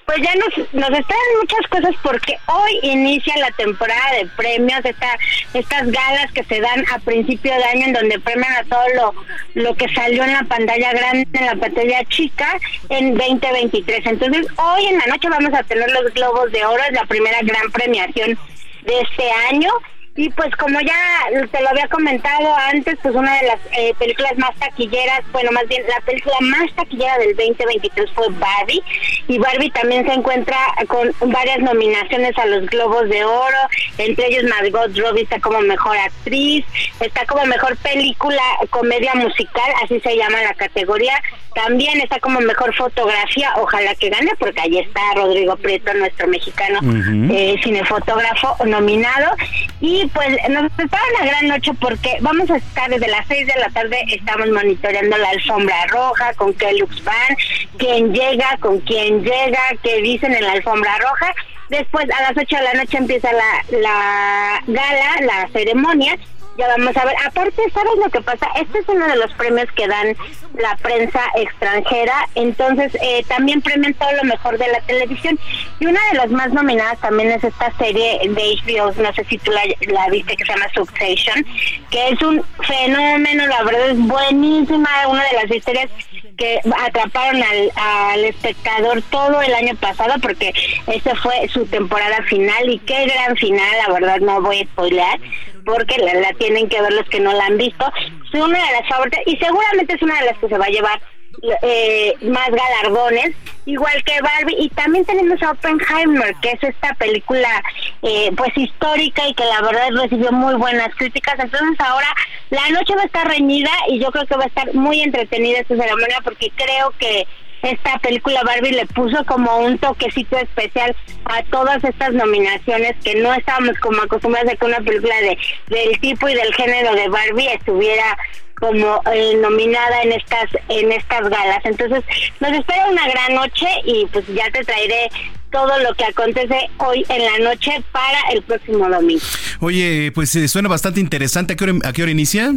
Pues ya nos, nos esperan muchas cosas porque hoy inicia la temporada de premios, esta, estas galas que se dan a principio de año en donde premian a todo lo, lo que salió en la pantalla grande, en la pantalla chica en 2023. Entonces hoy en la noche vamos a tener los Globos de Oro, es la primera gran premiación de este año y pues como ya te lo había comentado antes, pues una de las eh, películas más taquilleras, bueno, más bien la película más taquillera del 2023 fue Barbie. Y Barbie también se encuentra con varias nominaciones a los Globos de Oro, entre ellos Margot Robbie está como mejor actriz, está como mejor película comedia musical, así se llama la categoría. También está como mejor fotografía, ojalá que gane, porque ahí está Rodrigo Prieto, nuestro mexicano eh, cinefotógrafo nominado. Y pues nos espera una gran noche porque vamos a estar desde las 6 de la tarde, estamos monitoreando la alfombra roja, con qué looks van, quién llega, con quién llega, qué dicen en la alfombra roja. Después a las 8 de la noche empieza la, la gala, la ceremonia ya vamos a ver. Aparte, ¿sabes lo que pasa? Este es uno de los premios que dan la prensa extranjera. Entonces, eh, también premian todo lo mejor de la televisión. Y una de las más nominadas también es esta serie de HBO, no sé si tú la, viste, que se llama Succession, que es un fenómeno, la verdad es buenísima, una de las historias que atraparon al, espectador todo el año pasado porque esa fue su temporada final y qué gran final, la verdad no voy a spoilear porque la, tienen que ver los que no la han visto. Es una de las favoritas y seguramente es una de las que se va a llevar eh, más galardones, igual que Barbie. Y también tenemos a Oppenheimer, que es esta película eh, pues histórica y que la verdad recibió muy buenas críticas. Entonces ahora la noche va a estar reñida y yo creo que va a estar muy entretenida esta ceremonia porque creo que esta película Barbie le puso como un toquecito especial a todas estas nominaciones que no estábamos como acostumbrados a que una película de del tipo y del género de Barbie estuviera como eh, nominada en estas en estas galas. Entonces, nos espera una gran noche y pues ya te traeré todo lo que acontece hoy en la noche para el próximo domingo. Oye, pues eh, suena bastante interesante. ¿A qué hora, a qué hora inicia?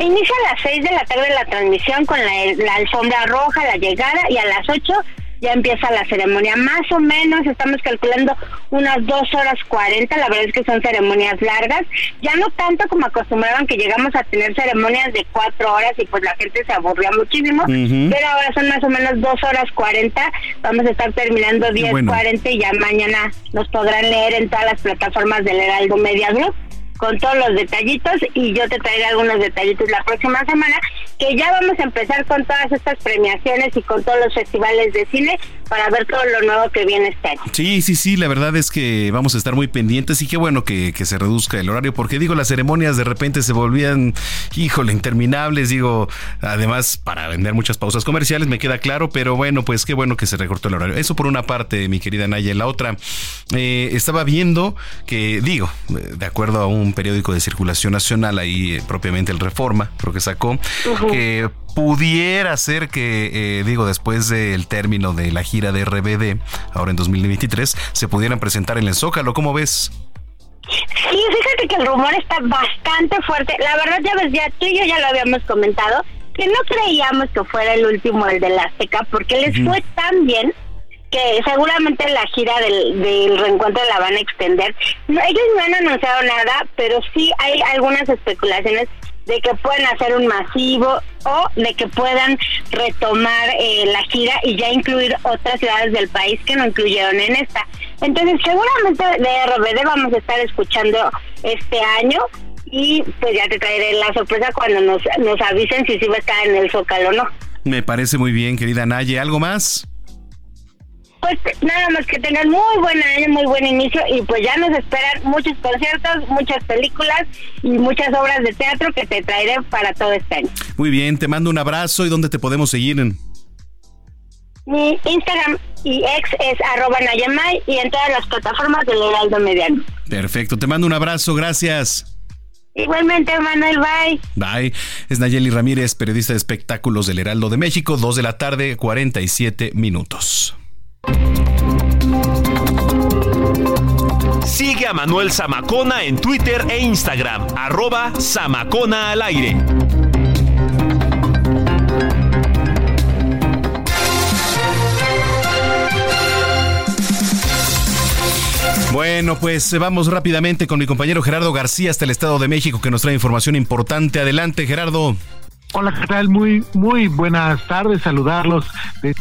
Inicia a las 6 de la tarde la transmisión con la, alfombra roja, la llegada, y a las 8 ya empieza la ceremonia. Más o menos estamos calculando unas 2 horas 40, la verdad es que son ceremonias largas, ya no tanto como acostumbraban que llegamos a tener ceremonias de 4 horas y pues la gente se aburría muchísimo, pero ahora son más o menos 2 horas 40, vamos a estar terminando 10.40 40 y ya mañana nos podrán leer en todas las plataformas del Heraldo Media Group con todos los detallitos y yo te traeré algunos detallitos la próxima semana, que ya vamos a empezar con todas estas premiaciones y con todos los festivales de cine para ver todo lo nuevo que viene este año. Sí, sí, sí, la verdad es que vamos a estar muy pendientes y qué bueno que, se reduzca el horario, porque digo, las ceremonias de repente se volvían, híjole, interminables, digo, además para vender muchas pausas comerciales, me queda claro, pero bueno, pues qué bueno que se recortó el horario. Eso por una parte, mi querida Naya. La otra, eh, estaba viendo que, digo, de acuerdo a un periódico de circulación nacional, ahí eh, propiamente el Reforma, creo que sacó, que pudiera ser que, eh, digo, después del término de la gira de RBD, ahora en 2023, se pudieran presentar en el Zócalo. ¿Cómo ves? Sí, fíjate que el rumor está bastante fuerte. La verdad, ya ves, ya tú y yo ya lo habíamos comentado, que no creíamos que fuera el último, el de la Azteca, porque les fue tan bien que seguramente la gira del, del reencuentro la van a extender. ellos no han anunciado nada, pero sí hay algunas especulaciones de que pueden hacer un masivo o de que puedan retomar eh, la gira y ya incluir otras ciudades del país que no incluyeron en esta. Entonces, seguramente de RBD vamos a estar escuchando este año y pues ya te traeré la sorpresa cuando nos, nos avisen si sí va a estar en el Zócalo o no. Me parece muy bien, querida Naye. ¿Algo más? Pues nada más que tengan muy buen año, muy buen inicio y pues ya nos esperan muchos conciertos, muchas películas y muchas obras de teatro que te traeré para todo este año. Muy bien, te mando un abrazo y ¿dónde te podemos seguir? Mi Instagram y ex es arroba Nayamay y en todas las plataformas del Heraldo Mediano. Perfecto, te mando un abrazo, gracias. Igualmente, Manuel, bye. Bye. Es Nayeli Ramírez, periodista de espectáculos del Heraldo de México, 2 de la tarde, 47 minutos. Sigue a Manuel Zamacona en Twitter e Instagram, arroba Zamacona al aire. Bueno, pues vamos rápidamente con mi compañero Gerardo García hasta el Estado de México que nos trae información importante. Adelante, Gerardo. Hola, ¿qué tal? Muy, muy buenas tardes. Saludarlos de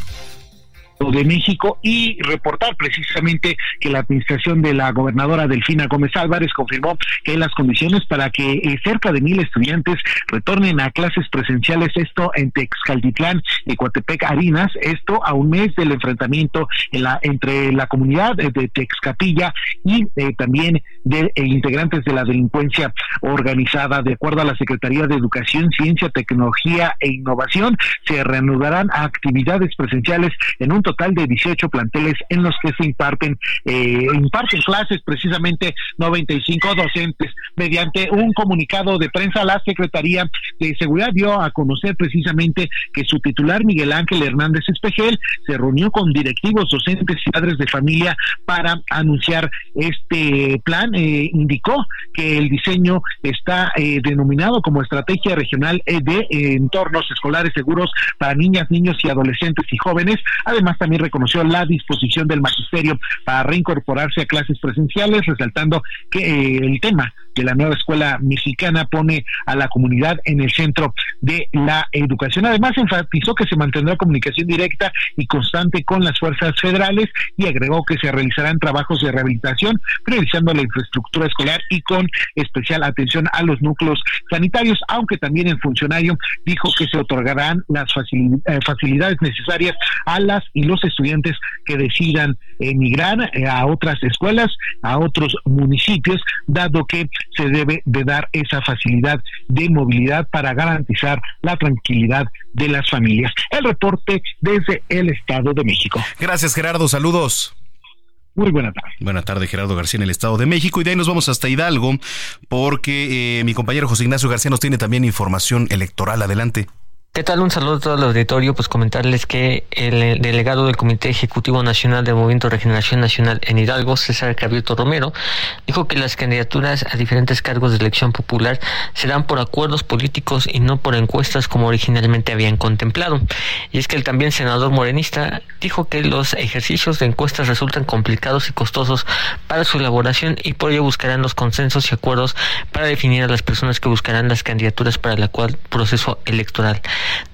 de México y reportar precisamente que la administración de la gobernadora Delfina Gómez Álvarez confirmó que las condiciones para que eh, cerca de mil estudiantes retornen a clases presenciales, esto en Texcaltitlán y Coatepec Harinas, esto a un mes del enfrentamiento en la, entre la comunidad de Texcapilla y eh, también de eh, integrantes de la delincuencia organizada. De acuerdo a la Secretaría de Educación, Ciencia, Tecnología e Innovación, se reanudarán actividades presenciales en un total de 18 planteles en los que se imparten, eh, imparten clases precisamente 95 docentes. Mediante un comunicado de prensa, la Secretaría de Seguridad dio a conocer precisamente que su titular Miguel Ángel Hernández Espejel se reunió con directivos, docentes y padres de familia para anunciar este plan. Eh, indicó que el diseño está eh, denominado como Estrategia Regional de Entornos Escolares Seguros para Niñas, Niños y Adolescentes y Jóvenes. Además, también reconoció la disposición del magisterio para reincorporarse a clases presenciales, resaltando que eh, el tema de la nueva escuela mexicana pone a la comunidad en el centro de la educación. Además, enfatizó que se mantendrá comunicación directa y constante con las fuerzas federales y agregó que se realizarán trabajos de rehabilitación, priorizando la infraestructura escolar y con especial atención a los núcleos sanitarios, aunque también el funcionario dijo que se otorgarán las eh, facilidades necesarias a las y los estudiantes que decidan emigrar eh, a otras escuelas, a otros municipios, dado que se debe de dar esa facilidad de movilidad para garantizar la tranquilidad de las familias. El reporte desde el Estado de México. Gracias Gerardo, saludos. Muy buena tarde. Buena tarde, Gerardo García en el Estado de México. Y de ahí nos vamos hasta Hidalgo, porque eh, mi compañero José Ignacio García nos tiene también información electoral. Adelante. ¿Qué tal? Un saludo a todo el auditorio. Pues comentarles que el delegado del Comité Ejecutivo Nacional del Movimiento Regeneración Nacional en Hidalgo, César Cabieto Romero, dijo que las candidaturas a diferentes cargos de elección popular serán por acuerdos políticos y no por encuestas como originalmente habían contemplado. Y es que el también senador morenista dijo que los ejercicios de encuestas resultan complicados y costosos para su elaboración y por ello buscarán los consensos y acuerdos para definir a las personas que buscarán las candidaturas para el actual proceso electoral.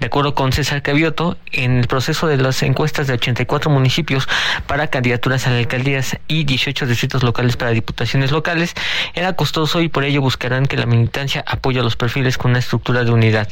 De acuerdo con César Cavioto, en el proceso de las encuestas de 84 municipios para candidaturas a alcaldías y 18 distritos locales para diputaciones locales, era costoso y por ello buscarán que la militancia apoye a los perfiles con una estructura de unidad.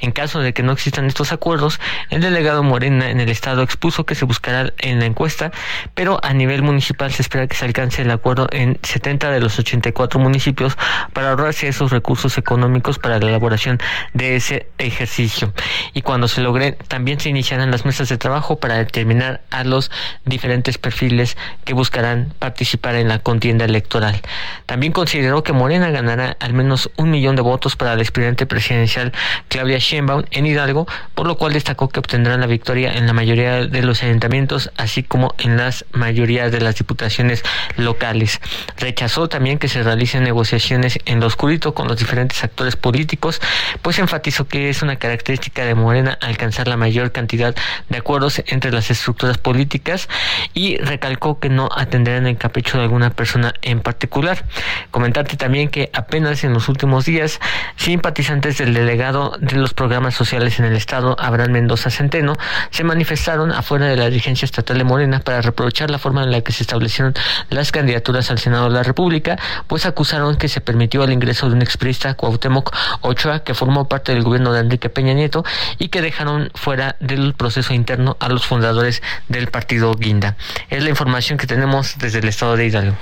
En caso de que no existan estos acuerdos, el delegado Morena en el Estado expuso que se buscará en la encuesta, pero a nivel municipal se espera que se alcance el acuerdo en 70 de los 84 municipios para ahorrarse esos recursos económicos para la elaboración de ese ejercicio y cuando se logre también se iniciarán las mesas de trabajo para determinar a los diferentes perfiles que buscarán participar en la contienda electoral. También consideró que Morena ganará al menos un millón de votos para el aspirante presidencial Claudia Sheinbaum en Hidalgo, por lo cual destacó que obtendrán la victoria en la mayoría de los ayuntamientos, así como en las mayorías de las diputaciones locales. Rechazó también que se realicen negociaciones en lo oscurito con los diferentes actores políticos, pues enfatizó que es una característica de Morena alcanzar la mayor cantidad de acuerdos entre las estructuras políticas y recalcó que no atenderán el capricho de alguna persona en particular. Comentarte también que apenas en los últimos días, simpatizantes del delegado de los programas sociales en el Estado, Abraham Mendoza Centeno, se manifestaron afuera de la dirigencia estatal de Morena para reprochar la forma en la que se establecieron las candidaturas al Senado de la República, pues acusaron que se permitió el ingreso de un exprista Cuauhtémoc Ochoa, que formó parte del gobierno de Enrique Peña Nieto, y que dejaron fuera del proceso interno a los fundadores del partido Guinda. Es la información que tenemos desde el estado de Hidalgo.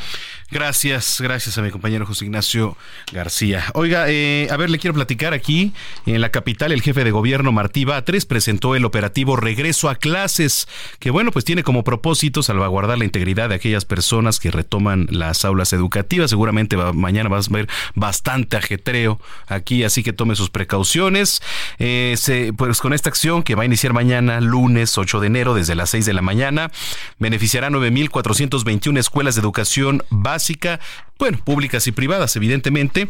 Gracias, gracias a mi compañero José Ignacio García. Oiga, eh, a ver, le quiero platicar aquí. En la capital, el jefe de gobierno Martí Batres presentó el operativo Regreso a Clases, que bueno, pues tiene como propósito salvaguardar la integridad de aquellas personas que retoman las aulas educativas. Seguramente mañana vas a ver bastante ajetreo aquí, así que tome sus precauciones. Eh, pues con esta acción que va a iniciar mañana, lunes 8 de enero, desde las 6 de la mañana, beneficiará 9.421 escuelas de educación básica bueno, públicas y privadas, evidentemente,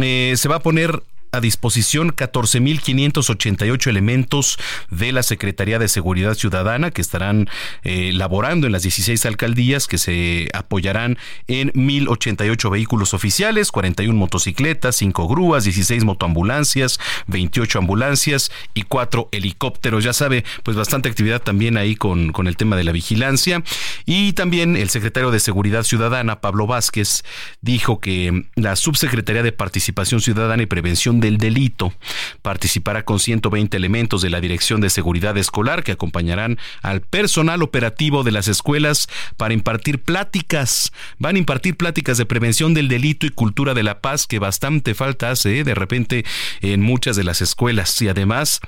eh, se va a poner a disposición 14.588 elementos de la Secretaría de Seguridad Ciudadana que estarán eh, laborando en las 16 alcaldías que se apoyarán en 1.088 vehículos oficiales, 41 motocicletas, 5 grúas, 16 motoambulancias, 28 ambulancias y 4 helicópteros. Ya sabe, pues bastante actividad también ahí con, con el tema de la vigilancia. Y también el secretario de Seguridad Ciudadana, Pablo Vázquez, dijo que la Subsecretaría de Participación Ciudadana y Prevención del delito. Participará con 120 elementos de la Dirección de Seguridad Escolar que acompañarán al personal operativo de las escuelas para impartir pláticas. Van a impartir pláticas de prevención del delito y cultura de la paz que bastante falta hace ¿eh? de repente en muchas de las escuelas y además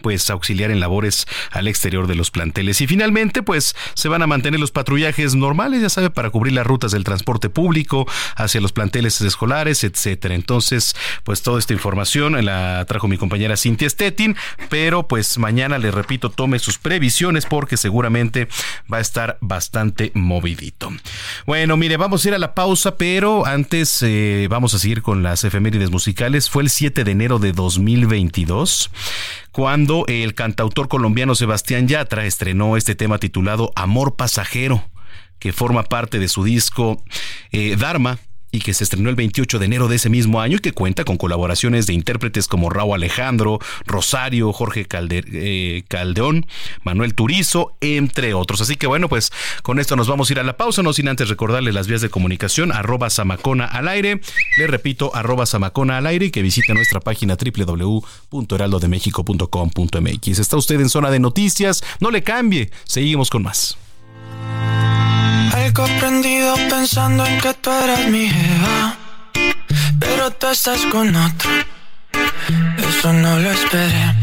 pues auxiliar en labores al exterior de los planteles. Y finalmente, pues se van a mantener los patrullajes normales, ya sabe, para cubrir las rutas del transporte público hacia los planteles escolares, etcétera. Entonces, pues toda esta información la trajo mi compañera Cintia Stettin, pero pues mañana le repito, tome sus previsiones porque seguramente va a estar bastante movidito. Bueno, mire, vamos a ir a la pausa, pero antes eh, vamos a seguir con las efemérides musicales. Fue el 7 de enero de 2022 cuando el cantautor colombiano Sebastián Yatra estrenó este tema titulado Amor Pasajero, que forma parte de su disco eh, Dharma y que se estrenó el 28 de enero de ese mismo año y que cuenta con colaboraciones de intérpretes como Raúl Alejandro, Rosario, Jorge eh, Caldeón, Manuel Turizo, entre otros. Así que bueno, pues con esto nos vamos a ir a la pausa, no sin antes recordarle las vías de comunicación, arroba Samacona al aire, le repito, arroba Samacona al aire y que visite nuestra página www.heraldodemexico.com.mx. Está usted en zona de noticias, no le cambie, seguimos con más. Algo prendido pensando en que tú eras mi jeva. Pero tú estás con otro. Eso no lo esperé.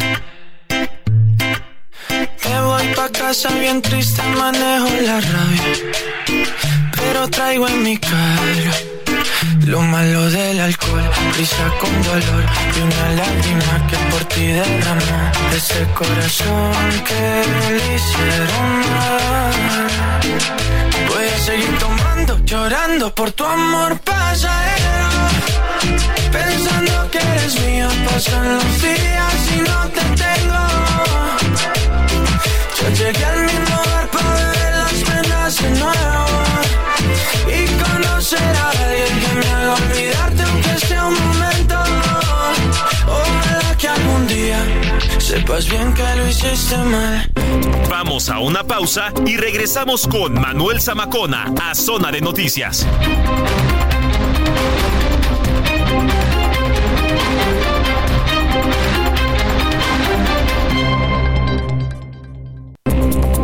Me voy pa' casa bien triste, manejo la rabia. Pero traigo en mi cara lo malo del alcohol, prisa con dolor y una lágrima que por ti derramó. Ese corazón que le hicieron mal. Seguir tomando, llorando por tu amor pasajero. Pensando que eres mío, pasan los días y no te tengo. Yo llegué al mismo lugar para ver las penas de nuevo. Y conocer a alguien que me haga olvidarte aunque sea un momento. Sepas bien que lo hiciste mal. Vamos a una pausa y regresamos con Manuel Zamacona a Zona de Noticias.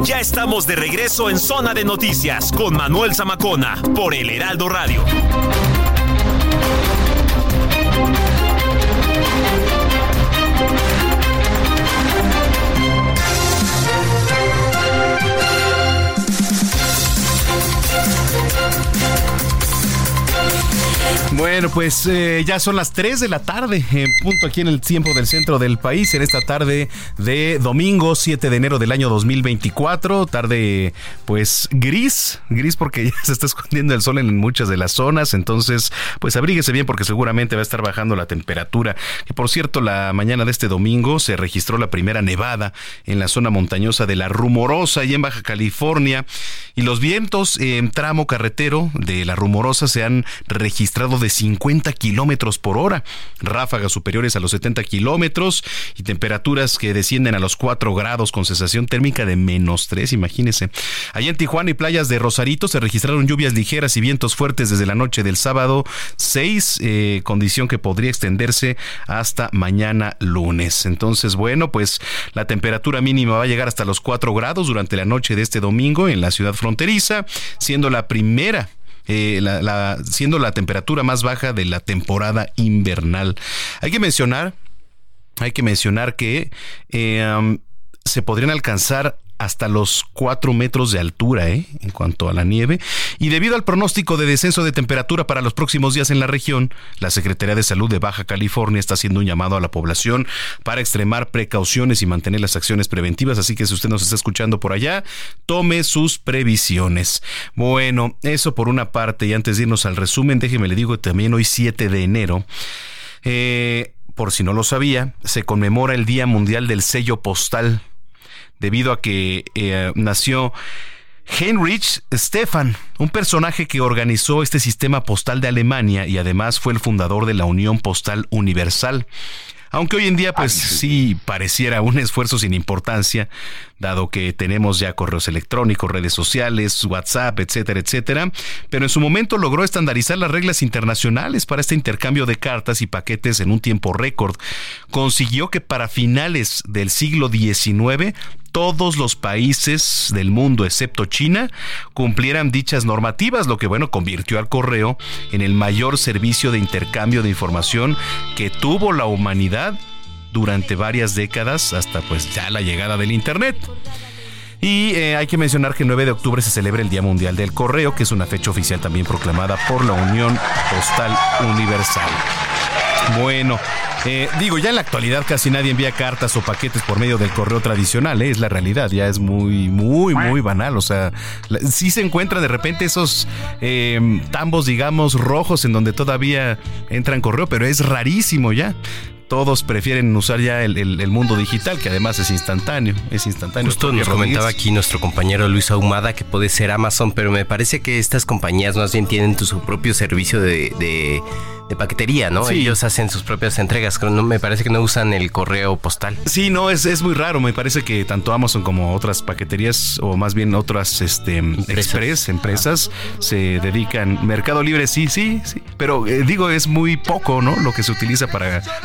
Ya estamos de regreso en Zona de Noticias con Manuel Zamacona por El Heraldo Radio. Bueno, pues eh, ya son las 3 de la tarde, en punto aquí en el tiempo del centro del país, en esta tarde de domingo 7 de enero del año 2024, tarde pues gris, gris porque <laughs> ya se está escondiendo el sol en muchas de las zonas, entonces pues abríguese bien porque seguramente va a estar bajando la temperatura. Y por cierto, la mañana de este domingo se registró la primera nevada en la zona montañosa de la Rumorosa y en Baja California y los vientos en tramo carretero de la Rumorosa se han registrado de 50 kilómetros por hora, ráfagas superiores a los 70 kilómetros y temperaturas que descienden a los 4 grados con sensación térmica de menos 3, imagínense. Allá en Tijuana y playas de Rosarito se registraron lluvias ligeras y vientos fuertes desde la noche del sábado 6, eh, condición que podría extenderse hasta mañana lunes. Entonces, bueno, pues la temperatura mínima va a llegar hasta los 4 grados durante la noche de este domingo en la ciudad fronteriza, siendo la primera eh, la, siendo la temperatura más baja de la temporada invernal. Hay que mencionar, hay que mencionar que eh, se podrían alcanzar hasta los 4 metros de altura ¿eh? en cuanto a la nieve. Y debido al pronóstico de descenso de temperatura para los próximos días en la región, la Secretaría de Salud de Baja California está haciendo un llamado a la población para extremar precauciones y mantener las acciones preventivas. Así que si usted nos está escuchando por allá, tome sus previsiones. Bueno, eso por una parte. Y antes de irnos al resumen, déjeme le digo que también hoy 7 de enero. Eh, por si no lo sabía, se conmemora el Día Mundial del Sello Postal debido a que eh, nació Heinrich Stefan, un personaje que organizó este sistema postal de Alemania y además fue el fundador de la Unión Postal Universal. Aunque hoy en día pues sí pareciera un esfuerzo sin importancia, dado que tenemos ya correos electrónicos, redes sociales, WhatsApp, etcétera, etcétera, pero en su momento logró estandarizar las reglas internacionales para este intercambio de cartas y paquetes en un tiempo récord. Consiguió que para finales del siglo XIX todos los países del mundo, excepto China, cumplieran dichas normativas, lo que bueno convirtió al correo en el mayor servicio de intercambio de información que tuvo la humanidad durante varias décadas hasta pues ya la llegada del Internet. Y eh, hay que mencionar que el 9 de octubre se celebra el Día Mundial del Correo, que es una fecha oficial también proclamada por la Unión Postal Universal. Bueno, eh, digo, ya en la actualidad casi nadie envía cartas o paquetes por medio del correo tradicional, ¿eh? es la realidad, ya es muy, muy, muy banal. O sea, sí se encuentran de repente esos eh, tambos, digamos, rojos en donde todavía entran correo, pero es rarísimo ya todos prefieren usar ya el, mundo digital, que además es instantáneo. Es instantáneo. Justo nos comentaba aquí nuestro compañero Luis Ahumada que puede ser Amazon, pero me parece que estas compañías más bien tienen su propio servicio de de paquetería, ¿no? Ellos hacen sus propias entregas. No, me parece que no usan el correo postal. Sí, no, es, es muy raro. Me parece que tanto Amazon como otras paqueterías, o más bien otras este, express, empresas, se dedican. Mercado Libre, sí, sí, sí. Pero eh, digo, es muy poco, ¿no? Lo que se utiliza para.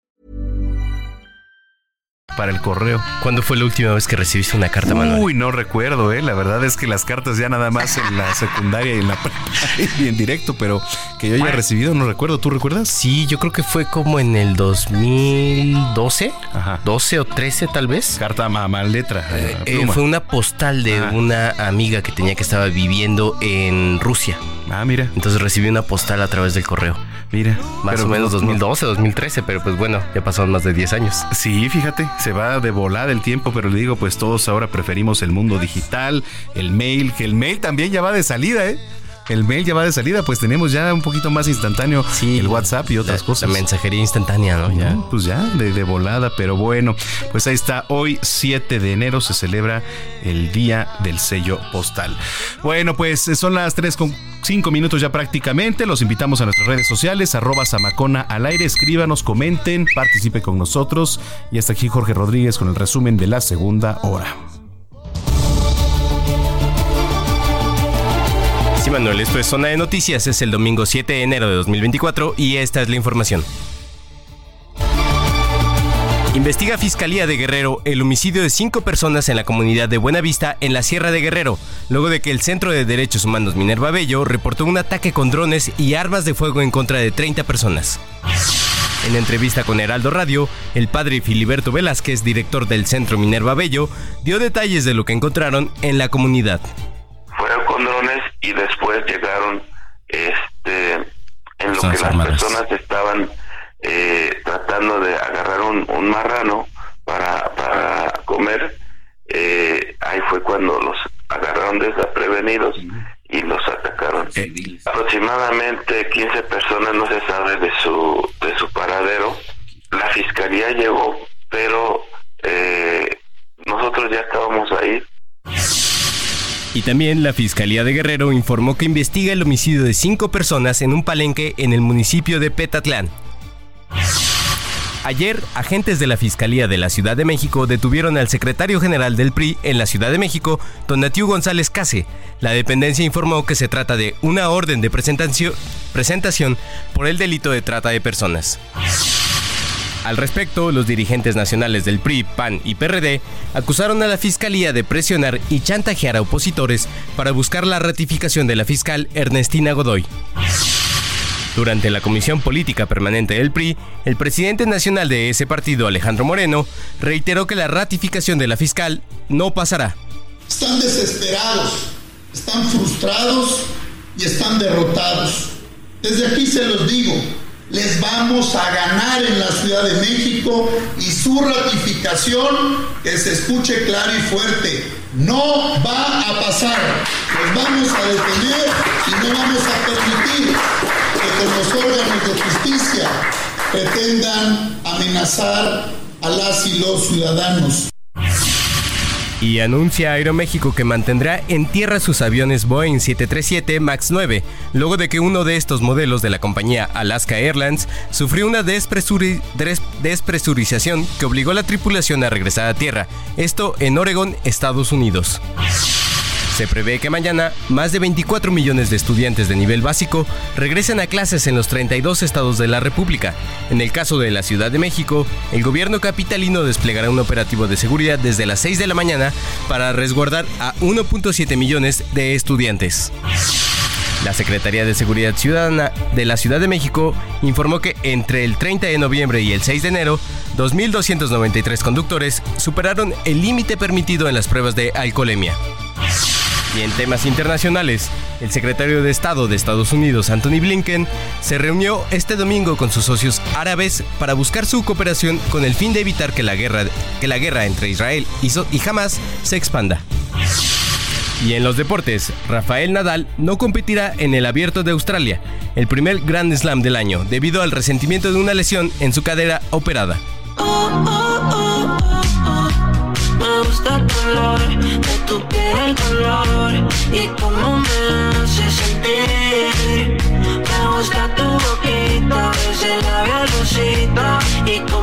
Para el correo. ¿Cuándo fue la última vez que recibiste una carta, Manuel? Uy, no recuerdo, ¿eh? La verdad es que las cartas ya nada más en la secundaria y en la y en directo, pero que yo haya recibido no recuerdo. ¿Tú recuerdas? Sí, yo creo que fue como en el 2012, Ajá. 12 o 13 tal vez. Carta a mal letra. Eh, eh, fue una postal de una amiga que tenía que estaba viviendo en Rusia. Ah, mira. Entonces recibí una postal a través del correo. Mira. Más o menos 2012, 2013, pero pues bueno, ya pasaron más de 10 años. Sí, fíjate, se va de volada el tiempo, pero le digo, pues todos ahora preferimos el mundo digital, el mail, que el mail también ya va de salida, ¿eh? El mail ya va de salida, pues tenemos ya un poquito más instantáneo el WhatsApp y otras cosas. La mensajería instantánea, ¿no? Ya, pues ya, de, de, volada, pero bueno, pues ahí está. Hoy, 7 de enero, se celebra el Día del Sello Postal. Bueno, pues son las 3 con 5 minutos ya prácticamente. Los invitamos a nuestras redes sociales, arroba Samacona al aire. Escríbanos, comenten, participe con nosotros. Y hasta aquí Jorge Rodríguez con el resumen de la segunda hora. Manuel, esto es Zona de Noticias, es el domingo 7 de enero de 2024 y esta es la información. Investiga Fiscalía de Guerrero el homicidio de cinco personas en la comunidad de Buenavista en la Sierra de Guerrero, luego de que el Centro de Derechos Humanos Minerva Bello reportó un ataque con drones y armas de fuego en contra de 30 personas. En entrevista con Heraldo Radio, el padre Filiberto Velázquez, director del Centro Minerva Bello, dio detalles de lo que encontraron en la comunidad fueron con drones y después llegaron este en lo que las personas estaban eh, tratando de agarrar un, marrano para, para comer eh, ahí fue cuando los agarraron desaprevenidos y los atacaron. Eh, aproximadamente 15 personas no se sabe de su de su paradero. La fiscalía llegó pero nosotros ya estábamos ahí y también la Fiscalía de Guerrero informó que investiga el homicidio de cinco personas en un palenque en el municipio de Petatlán. Ayer, agentes de la Fiscalía de la Ciudad de México detuvieron al secretario general del PRI en la Ciudad de México, Donatiu González Case. La dependencia informó que se trata de una orden de presentación, presentación por el delito de trata de personas. Al respecto, los dirigentes nacionales del PRI, PAN y PRD acusaron a la Fiscalía de presionar y chantajear a opositores para buscar la ratificación de la fiscal Ernestina Godoy. Durante la Comisión Política Permanente del PRI, el presidente nacional de ese partido, Alejandro Moreno, reiteró que la ratificación de la fiscal no pasará. Están desesperados, están frustrados y están derrotados. Desde aquí se los digo, les vamos a ganar en la Ciudad de México y su ratificación, que se escuche claro y fuerte, no va a pasar. Los vamos a detener y no vamos a permitir que con los órganos de justicia pretendan amenazar a las y los ciudadanos. Y anuncia Aeroméxico que mantendrá en tierra sus aviones Boeing 737 MAX 9, luego de que uno de estos modelos de la compañía Alaska Airlines sufrió una despresurización que obligó a la tripulación a regresar a tierra, esto en Oregon, Estados Unidos. Se prevé que mañana más de 24 millones de estudiantes de nivel básico regresen a clases en los 32 estados de la República. En el caso de la Ciudad de México, el gobierno capitalino desplegará un operativo de seguridad desde las 6 de la mañana para resguardar a 1.7 millones de estudiantes. La Secretaría de Seguridad Ciudadana de la Ciudad de México informó que entre el 30 de noviembre y el 6 de enero, 2.293 conductores superaron el límite permitido en las pruebas de alcoholemia. Y en temas internacionales, el secretario de Estado de Estados Unidos, Anthony Blinken, se reunió este domingo con sus socios árabes para buscar su cooperación con el fin de evitar que la guerra, que la guerra entre Israel y, Hamas se expanda. Y en los deportes, Rafael Nadal no competirá en el Abierto de Australia, el primer Grand Slam del año, debido al resentimiento de una lesión en su cadera operada. Me gusta el color de tu piel, el color y cómo me hace sentir. Me gusta tu boquita, ese labial rosita y cómo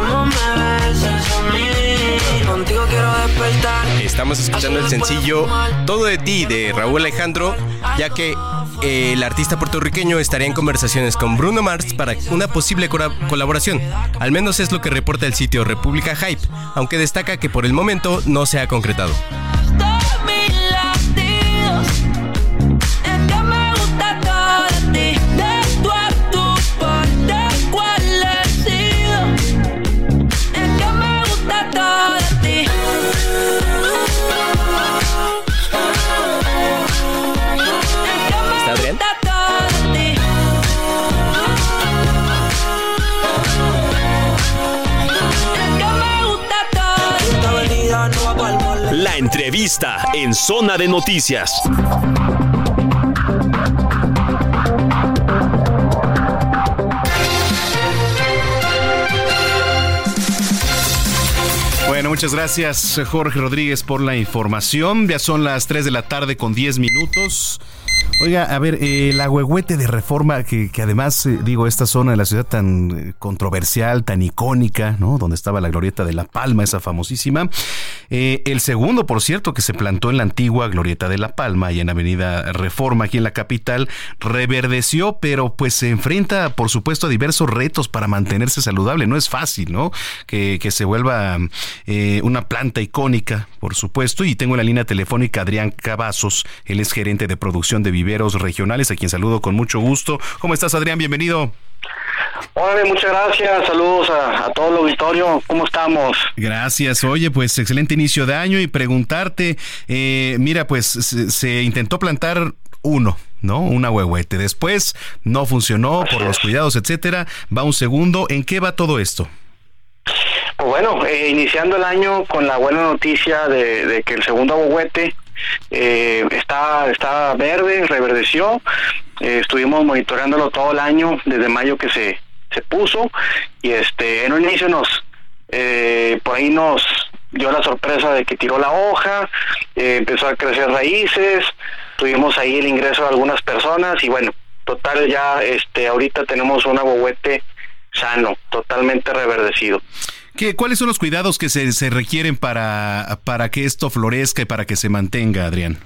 Estamos escuchando el sencillo Todo de ti de Raúl Alejandro, ya que eh, el artista puertorriqueño estaría en conversaciones con Bruno Mars para una posible colaboración. Al menos es lo que reporta el sitio República Hype, aunque destaca que por el momento no se ha concretado. Entrevista en Zona de Noticias. Bueno, muchas gracias Jorge Rodríguez por la información. Ya son las 3 de la tarde con 10 minutos. Oiga, a ver, eh, la huehuete de reforma, que, además, eh, digo, esta zona de la ciudad tan eh, controversial, tan icónica, ¿no? Donde estaba la glorieta de La Palma, esa famosísima. El segundo, por cierto, que se plantó en la antigua glorieta de La Palma y en Avenida Reforma, aquí en la capital, reverdeció, pero pues se enfrenta, por supuesto, a diversos retos para mantenerse saludable. No es fácil, ¿no? Que, que se vuelva una planta icónica, por supuesto. Y tengo en la línea telefónica Adrián Cavazos, él es gerente de producción de viveros regionales, a quien saludo con mucho gusto. ¿Cómo estás, Adrián? Bienvenido. Hola, muchas gracias. Saludos a, todo el auditorio. ¿Cómo estamos? Gracias. Oye, pues excelente inicio de año y preguntarte, eh, mira, pues se, intentó plantar uno, ¿no? Una huehuete. Después no funcionó por los cuidados, etcétera. Va un segundo. ¿En qué va todo esto? Pues bueno, eh, iniciando el año con la buena noticia de, de que el segundo huehuete eh, está, está verde, reverdeció, eh, estuvimos monitoreándolo todo el año, desde mayo que se, se puso, y este, en un inicio nos, eh, por ahí nos dio la sorpresa de que tiró la hoja, eh, empezó a crecer raíces, tuvimos ahí el ingreso de algunas personas, y bueno, total ya, este, ahorita tenemos un aguahuete sano, totalmente reverdecido. ¿Cuáles son los cuidados que se, se requieren para, para que esto florezca y para que se mantenga, Adrián?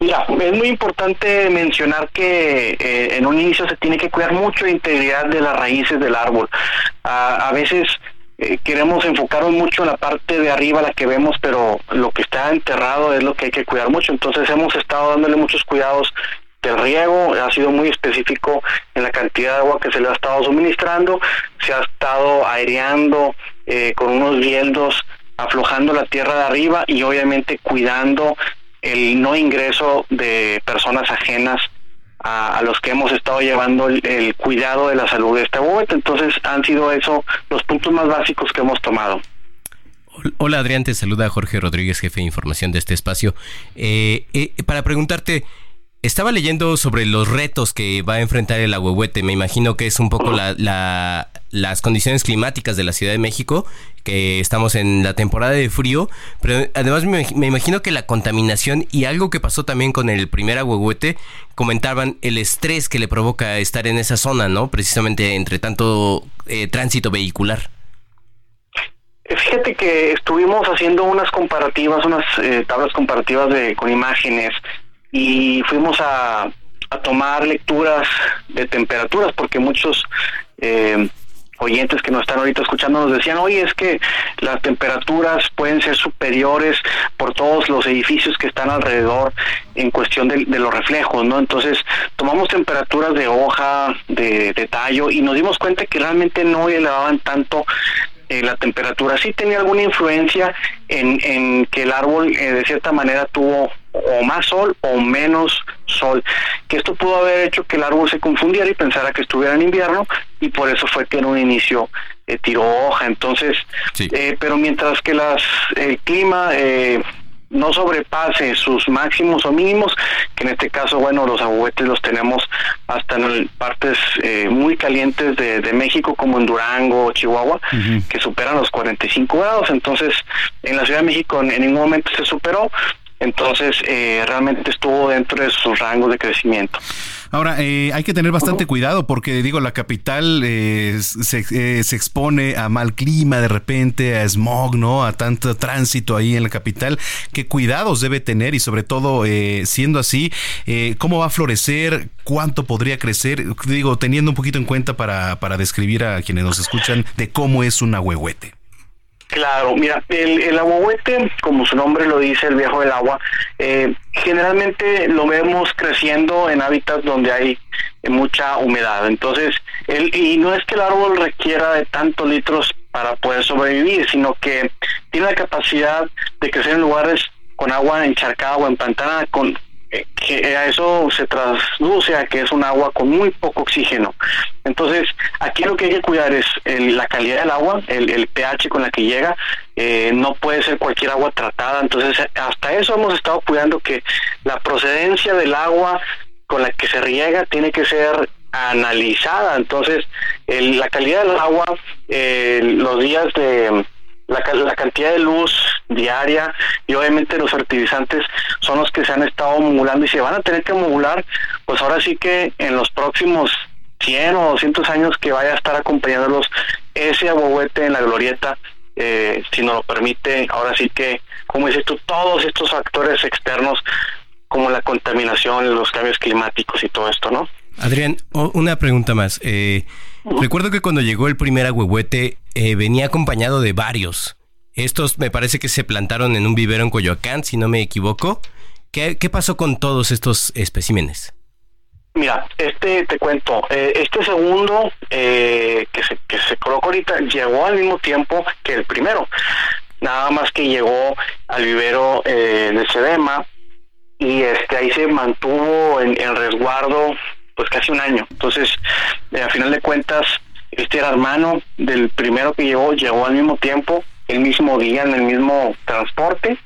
Mira, es muy importante mencionar que eh, en un inicio se tiene que cuidar mucho la integridad de las raíces del árbol. a veces eh, queremos enfocarnos mucho en la parte de arriba, la que vemos, pero lo que está enterrado es lo que hay que cuidar mucho. Entonces hemos estado dándole muchos cuidados del riego, ha sido muy específico en la cantidad de agua que se le ha estado suministrando, se ha estado aireando eh, con unos vientos, aflojando la tierra de arriba y obviamente cuidando el no ingreso de personas ajenas a, los que hemos estado llevando el, cuidado de la salud de este bobete. Entonces han sido eso los puntos más básicos que hemos tomado. Hola Adrián, te saluda Jorge Rodríguez, jefe de información de este espacio. Eh, eh, para preguntarte, estaba leyendo sobre los retos que va a enfrentar el ahuehuete. Me imagino que es un poco la, las condiciones climáticas de la Ciudad de México, que estamos en la temporada de frío, pero además me, imagino que la contaminación y algo que pasó también con el primer ahuehuete, comentaban el estrés que le provoca estar en esa zona, ¿no? Precisamente entre tanto eh, tránsito vehicular. Eh, fíjate que estuvimos haciendo unas comparativas, unas eh, tablas comparativas de con imágenes y fuimos a, tomar lecturas de temperaturas porque muchos eh, oyentes que nos están ahorita escuchando nos decían, oye, es que las temperaturas pueden ser superiores por todos los edificios que están alrededor en cuestión de, los reflejos, ¿no? Entonces tomamos temperaturas de hoja, de, de tallo y nos dimos cuenta que realmente no elevaban tanto eh, la temperatura. Sí tenía alguna influencia en, en que el árbol eh, de cierta manera tuvo o más sol o menos sol, que esto pudo haber hecho que el árbol se confundiera y pensara que estuviera en invierno y por eso fue que en un inicio eh, tiró hoja. Entonces, eh, pero mientras que las el clima eh, no sobrepase sus máximos o mínimos, que en este caso, bueno, los aguetes los tenemos hasta en partes eh, muy calientes de, México, como en Durango, Chihuahua, que superan los 45 grados. Entonces, en la Ciudad de México en, ningún momento se superó, entonces eh, realmente estuvo dentro de sus rangos de crecimiento. Ahora, eh, hay que tener bastante cuidado porque, digo, la capital eh, se, eh, se, expone a mal clima de repente, a smog, ¿no? A tanto tránsito ahí en la capital. ¿Qué cuidados debe tener y sobre todo, siendo así, cómo va a florecer? ¿Cuánto podría crecer? Digo, teniendo un poquito en cuenta para, para describir a quienes nos escuchan de cómo es un ahuehuete. Claro, mira, el, el aguahuete, como su nombre lo dice, el viejo del agua, eh, generalmente lo vemos creciendo en hábitats donde hay mucha humedad. Entonces, el, y no es que el árbol requiera de tantos litros para poder sobrevivir, sino que tiene la capacidad de crecer en lugares con agua encharcada o empantanada, con que a eso se traduce a que es un agua con muy poco oxígeno. Entonces, aquí lo que hay que cuidar es la calidad del agua, el, pH con la que llega, eh, no puede ser cualquier agua tratada, entonces hasta eso hemos estado cuidando que la procedencia del agua con la que se riega tiene que ser analizada, entonces la calidad del agua, eh, los días de la, la, cantidad de luz diaria y obviamente los fertilizantes son los que se han estado acumulando y se van a tener que acumular, pues ahora sí que en los próximos 100 o 200 años que vaya a estar acompañándolos ese aguahuete en la glorieta, eh, si nos lo permite, ahora sí que, como dices tú, todos estos factores externos como la contaminación, los cambios climáticos y todo esto, ¿no? Adrián, una pregunta más. Eh, recuerdo que cuando llegó el primer ahuehuete eh, venía acompañado de varios. Estos me parece que se plantaron en un vivero en Coyoacán, si no me equivoco. ¿Qué, pasó con todos estos especímenes? Mira, este te cuento, eh, este segundo que, se, que se colocó ahorita llegó al mismo tiempo que el primero, nada más que llegó al vivero de Sedema y este ahí se mantuvo en, en resguardo pues casi un año. Entonces, eh, a final de cuentas, este era hermano del primero que llegó, llegó al mismo tiempo, el mismo día, en el mismo transporte.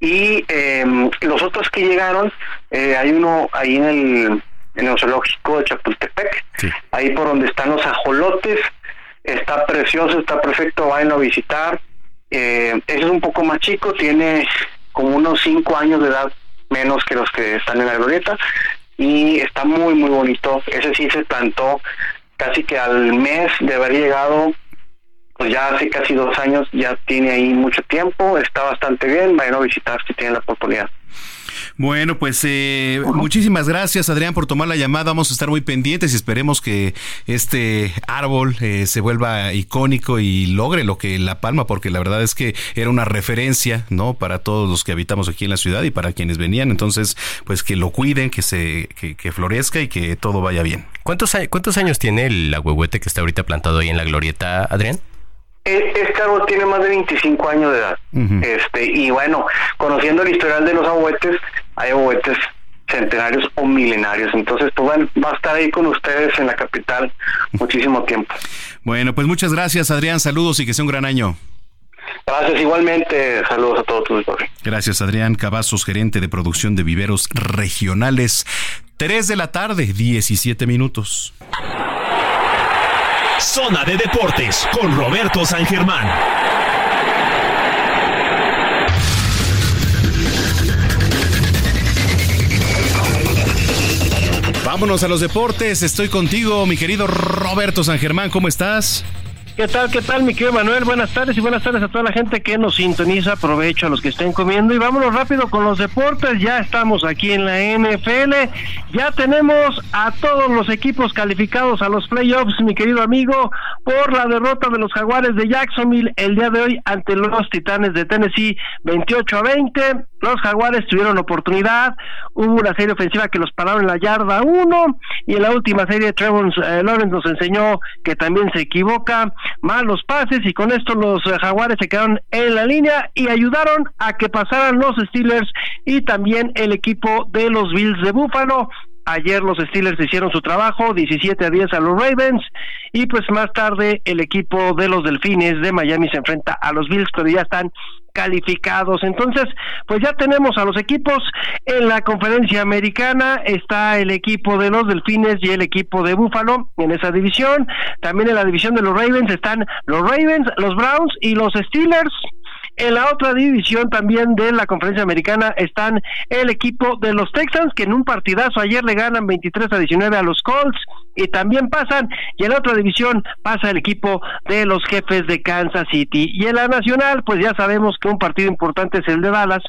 Y em, los otros que llegaron, eh, hay uno ahí en el, en el zoológico de Chapultepec, ahí por donde están los ajolotes, está precioso, está perfecto, vayan a visitar. Eh, ese es un poco más chico, tiene como unos cinco años de edad menos que los que están en la glorieta, y está muy muy bonito. Ese sí se plantó casi que al mes de haber llegado, pues ya hace casi dos años, ya tiene ahí mucho tiempo, está bastante bien, vayan a visitar si tienen la oportunidad. Bueno, pues eh, muchísimas gracias Adrián por tomar la llamada. Vamos a estar muy pendientes y esperemos que este árbol eh, se vuelva icónico y logre lo que La Palma, porque la verdad es que era una referencia, ¿no? Para todos los que habitamos aquí en la ciudad y para quienes venían. Entonces, pues que lo cuiden, que se que, florezca y que todo vaya bien. ¿Cuántos, ¿Cuántos años tiene el agüehuete que está ahorita plantado ahí en la glorieta, Adrián? E, este árbol tiene más de 25 años de edad. este Y bueno, conociendo el historial de los abuetes, hay abuetes centenarios o milenarios. Entonces, pues bueno, va a estar ahí con ustedes en la capital muchísimo tiempo. Bueno, pues muchas gracias, Adrián. Saludos y que sea un gran año. Gracias, igualmente. Saludos a todos. Gracias, Adrián Cavazos, gerente de producción de viveros regionales. 3 de la tarde, 17 minutos. Zona de Deportes con Roberto San Germán. Vámonos a los deportes. Estoy contigo, mi querido Roberto San Germán. ¿Cómo estás? ¿Qué tal, qué tal, mi querido Manuel? Buenas tardes y buenas tardes a toda la gente que nos sintoniza. Aprovecho a los que estén comiendo y vámonos rápido con los deportes. Ya estamos aquí en la NFL. Ya tenemos a todos los equipos calificados a los playoffs, mi querido amigo, por la derrota de los Jaguares de Jacksonville el día de hoy ante los Titanes de Tennessee, 28 a 20. Los Jaguares tuvieron oportunidad. Hubo una serie ofensiva que los pararon en la yarda 1 y en la última serie Trevor eh, Lawrence nos enseñó que también se equivoca malos pases y con esto los Jaguares se quedaron en la línea y ayudaron a que pasaran los Steelers y también el equipo de los Bills de Buffalo. Ayer los Steelers hicieron su trabajo, 17 a 10 a los Ravens, y pues más tarde el equipo de los Delfines de Miami se enfrenta a los Bills, pero ya están calificados. Entonces, pues ya tenemos a los equipos en la conferencia americana, está el equipo de los Delfines y el equipo de Buffalo en esa división. También en la división de los Ravens están los Ravens, los Browns y los Steelers. En la otra división también de la conferencia americana están el equipo de los Texans, que en un partidazo ayer le ganan 23 a 19 a los Colts y también pasan. Y en la otra división pasa el equipo de los jefes de Kansas City. Y en la nacional, pues ya sabemos que un partido importante es el de Dallas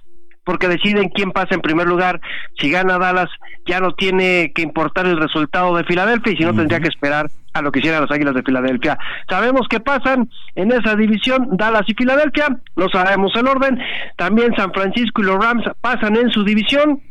porque deciden quién pasa en primer lugar. Si gana Dallas, ya no tiene que importar el resultado de Filadelfia y si no, tendría que esperar a lo que hicieran las Águilas de Filadelfia. Sabemos que pasan en esa división Dallas y Filadelfia, lo sabemos el orden. También San Francisco y los Rams pasan en su división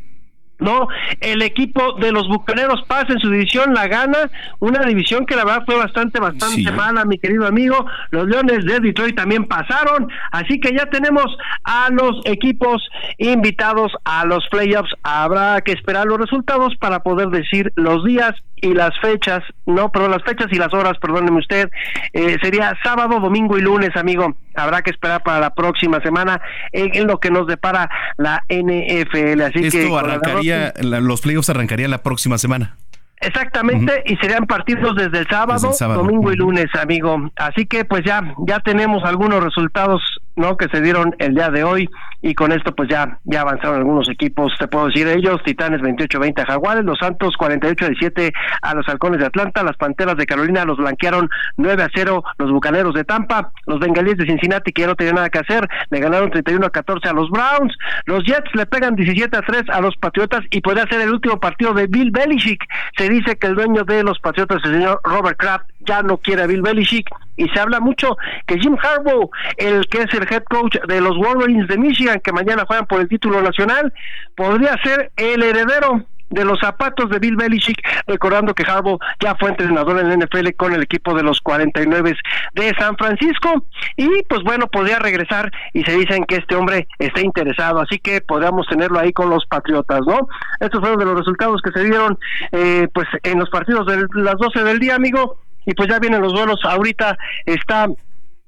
no, el equipo de los Bucaneros pasa en su división, la gana, una división que la verdad fue bastante, bastante mala, mi querido amigo. Los Leones de Detroit también pasaron, así que ya tenemos a los equipos invitados a los playoffs. Habrá que esperar los resultados para poder decir los días y las fechas, no, perdón, las fechas y las horas, perdóneme usted, eh, sería sábado, domingo y lunes, amigo. Habrá que esperar para la próxima semana en, lo que nos depara la NFL. Así Esto arrancaría, los playoffs arrancarían la próxima semana. Exactamente, y serían partidos desde el sábado, domingo y lunes, amigo. Así que pues ya ya tenemos algunos resultados ¿no? que se dieron el día de hoy y con esto pues ya ya avanzaron algunos equipos, te puedo decir ellos, Titanes 28-20 a Jaguares, los Santos 48-17 a los Halcones de Atlanta, las Panteras de Carolina los blanquearon 9 a 0 los Bucaneros de Tampa, los Bengalíes de Cincinnati que ya no tenían nada que hacer, le ganaron 31 a 14 a los Browns, los Jets le pegan 17 a 3 a los Patriotas y podría ser el último partido de Bill Belichick. Se dice que el dueño de los Patriotas, el señor Robert Kraft, ya no quiere a Bill Belichick. Y se habla mucho que Jim Harbaugh, el que es el head coach de los Wolverines de Michigan, que mañana juegan por el título nacional, podría ser el heredero de los zapatos de Bill Belichick, recordando que Harbaugh ya fue entrenador en la NFL con el equipo de los 49 de San Francisco. Y pues bueno, podría regresar y se dicen que este hombre está interesado, así que podríamos tenerlo ahí con los Patriotas, ¿no? Estos fueron de los resultados que se dieron eh, pues en los partidos de las 12 del día, amigo, y pues ya vienen los duelos, ahorita está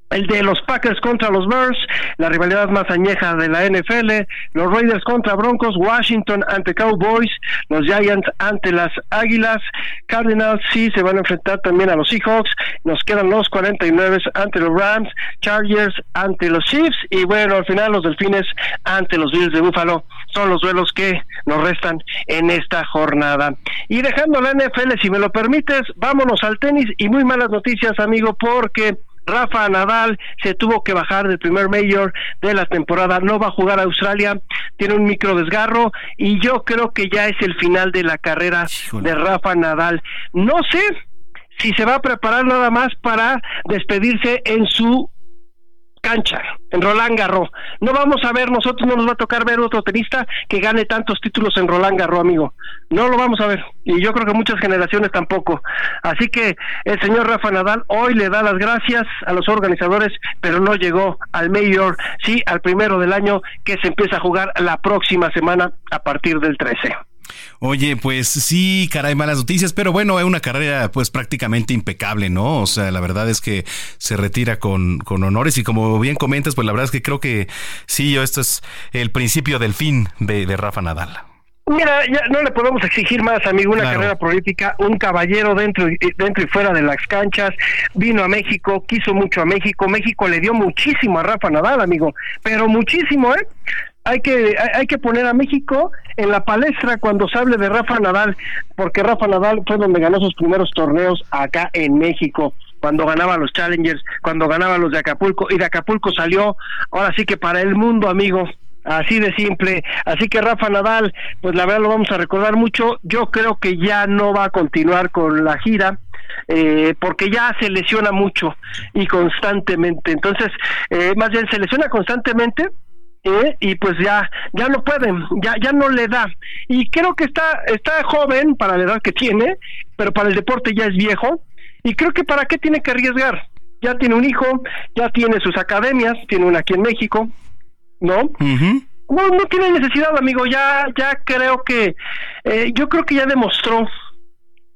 el de los Packers contra los Bears, la rivalidad más añeja de la NFL, los Raiders contra Broncos, Washington ante Cowboys, los Giants ante las Águilas, Cardinals sí se van a enfrentar también a los Seahawks, nos quedan los 49 ante los Rams, Chargers ante los Chiefs y bueno, al final los Delfines ante los Bills de Buffalo son los duelos que nos restan en esta jornada. Y dejando la NFL, si me lo permites, vámonos al tenis y muy malas noticias, amigo, porque Rafa Nadal se tuvo que bajar del primer mayor de la temporada, no va a jugar a Australia, tiene un micro desgarro y yo creo que ya es el final de la carrera de Rafa Nadal. No sé si se va a preparar nada más para despedirse en su cancha, en Roland Garros. No vamos a ver, nosotros no nos va a tocar ver otro tenista que gane tantos títulos en Roland Garros, amigo. No lo vamos a ver. Y yo creo que muchas generaciones tampoco. Así que el señor Rafa Nadal hoy le da las gracias a los organizadores, pero no llegó al Mayor, sí, al primero del año que se empieza a jugar la próxima semana a partir del 13. Oye, pues sí, caray, malas noticias, pero bueno, es una carrera pues prácticamente impecable, ¿no? O sea, la verdad es que se retira con, con honores y como bien comentas, pues la verdad es que creo que sí, esto es el principio del fin de, de Rafa Nadal. Mira, ya no le podemos exigir más, amigo, una carrera política, un caballero dentro y, dentro y fuera de las canchas, vino a México, quiso mucho a México, México le dio muchísimo a Rafa Nadal, amigo, pero muchísimo, ¿eh? Hay que hay que poner a México en la palestra cuando se hable de Rafa Nadal, porque Rafa Nadal fue donde ganó sus primeros torneos acá en México cuando ganaba los Challengers, cuando ganaba los de Acapulco, y de Acapulco salió, ahora sí que para el mundo, amigo, así de simple. Así que Rafa Nadal, pues la verdad lo vamos a recordar mucho. Yo creo que ya no va a continuar con la gira. Eh, porque ya se lesiona mucho y constantemente. Entonces, eh, más bien se lesiona constantemente ¿eh? y pues ya ya no pueden, ya ya no le da. Y creo que está está joven para la edad que tiene, pero para el deporte ya es viejo y creo que para qué tiene que arriesgar. Ya tiene un hijo, ya tiene sus academias, tiene una aquí en México, ¿no? No, no tiene necesidad, amigo. Ya, ya creo que, eh, yo creo que ya demostró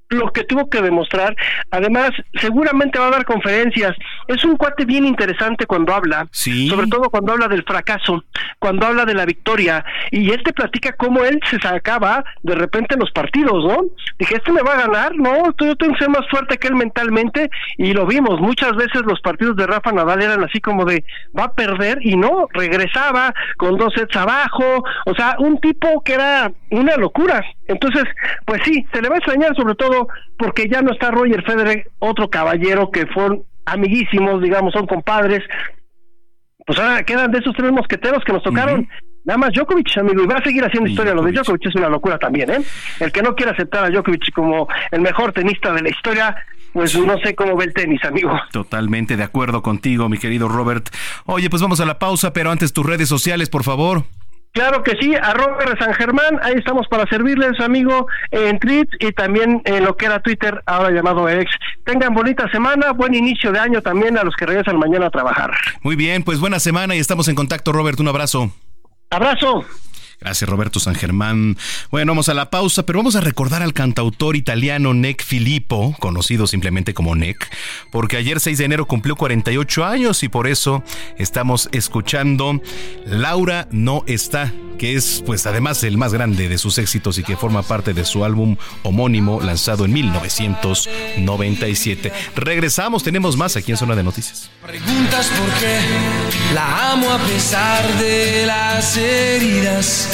lo que tuvo que demostrar. Además, seguramente va a dar conferencias. Es un cuate bien interesante cuando habla, sobre todo cuando habla del fracaso, cuando habla de la victoria. Y él te platica cómo él se sacaba de repente en los partidos, ¿no? Dije, ¿este me va a ganar? No, yo tengo que ser más fuerte que él mentalmente. Y lo vimos, muchas veces los partidos de Rafa Nadal eran así como de, va a perder y no, regresaba con dos sets abajo. O sea, un tipo que era una locura. Entonces, pues sí, se le va a extrañar sobre todo porque ya no está Roger Federer, otro caballero que fueron amiguísimos, digamos, son compadres. Pues ahora quedan de esos tres mosqueteros que nos tocaron. Nada más Djokovic, amigo, y va a seguir haciendo historia. Lo de Djokovic es una locura también, ¿eh? El que no quiere aceptar a Djokovic como el mejor tenista de la historia, pues no sé cómo ve el tenis, amigo. Totalmente de acuerdo contigo, mi querido Robert. Oye, pues vamos a la pausa, pero antes tus redes sociales, por favor. Claro que sí, arroba San Germán, ahí estamos para servirles, amigo, en tweets y también en lo que era Twitter, ahora llamado X. Tengan bonita semana, buen inicio de año también a los que regresan mañana a trabajar. Muy bien, pues buena semana y estamos en contacto, Robert, un abrazo. Abrazo. Gracias, Roberto San Germán. Bueno, vamos a la pausa, pero vamos a recordar al cantautor italiano Nick Filippo, conocido simplemente como Nick, porque ayer 6 de enero cumplió 48 años y por eso estamos escuchando Laura no está, que es pues además el más grande de sus éxitos y que forma parte de su álbum homónimo lanzado en 1997. Regresamos, tenemos más aquí en Zona de Noticias. Preguntas por qué la amo a pesar de las heridas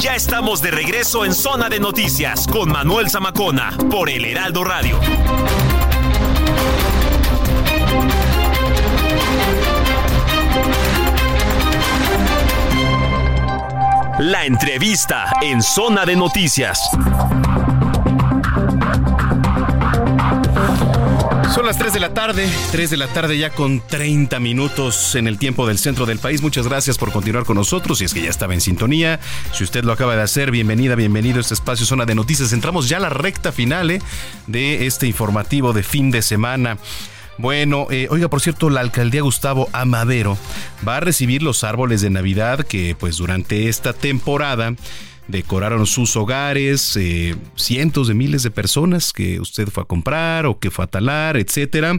Ya estamos de regreso en Zona de Noticias con Manuel Zamacona por El Heraldo Radio. La entrevista en Zona de Noticias. Son las 3 de la tarde, 3 de la tarde ya con 30 minutos en el tiempo del centro del país. Muchas gracias por continuar con nosotros. Si es que ya estaba en sintonía, si usted lo acaba de hacer, bienvenida, bienvenido a este espacio Zona de Noticias. Entramos ya a la recta final eh, de este informativo de fin de semana. Bueno, eh, oiga, por cierto, la alcaldía Gustavo Amadero va a recibir los árboles de Navidad que pues durante esta temporada decoraron sus hogares, eh, cientos de miles de personas que usted fue a comprar o que fue a talar, etcétera,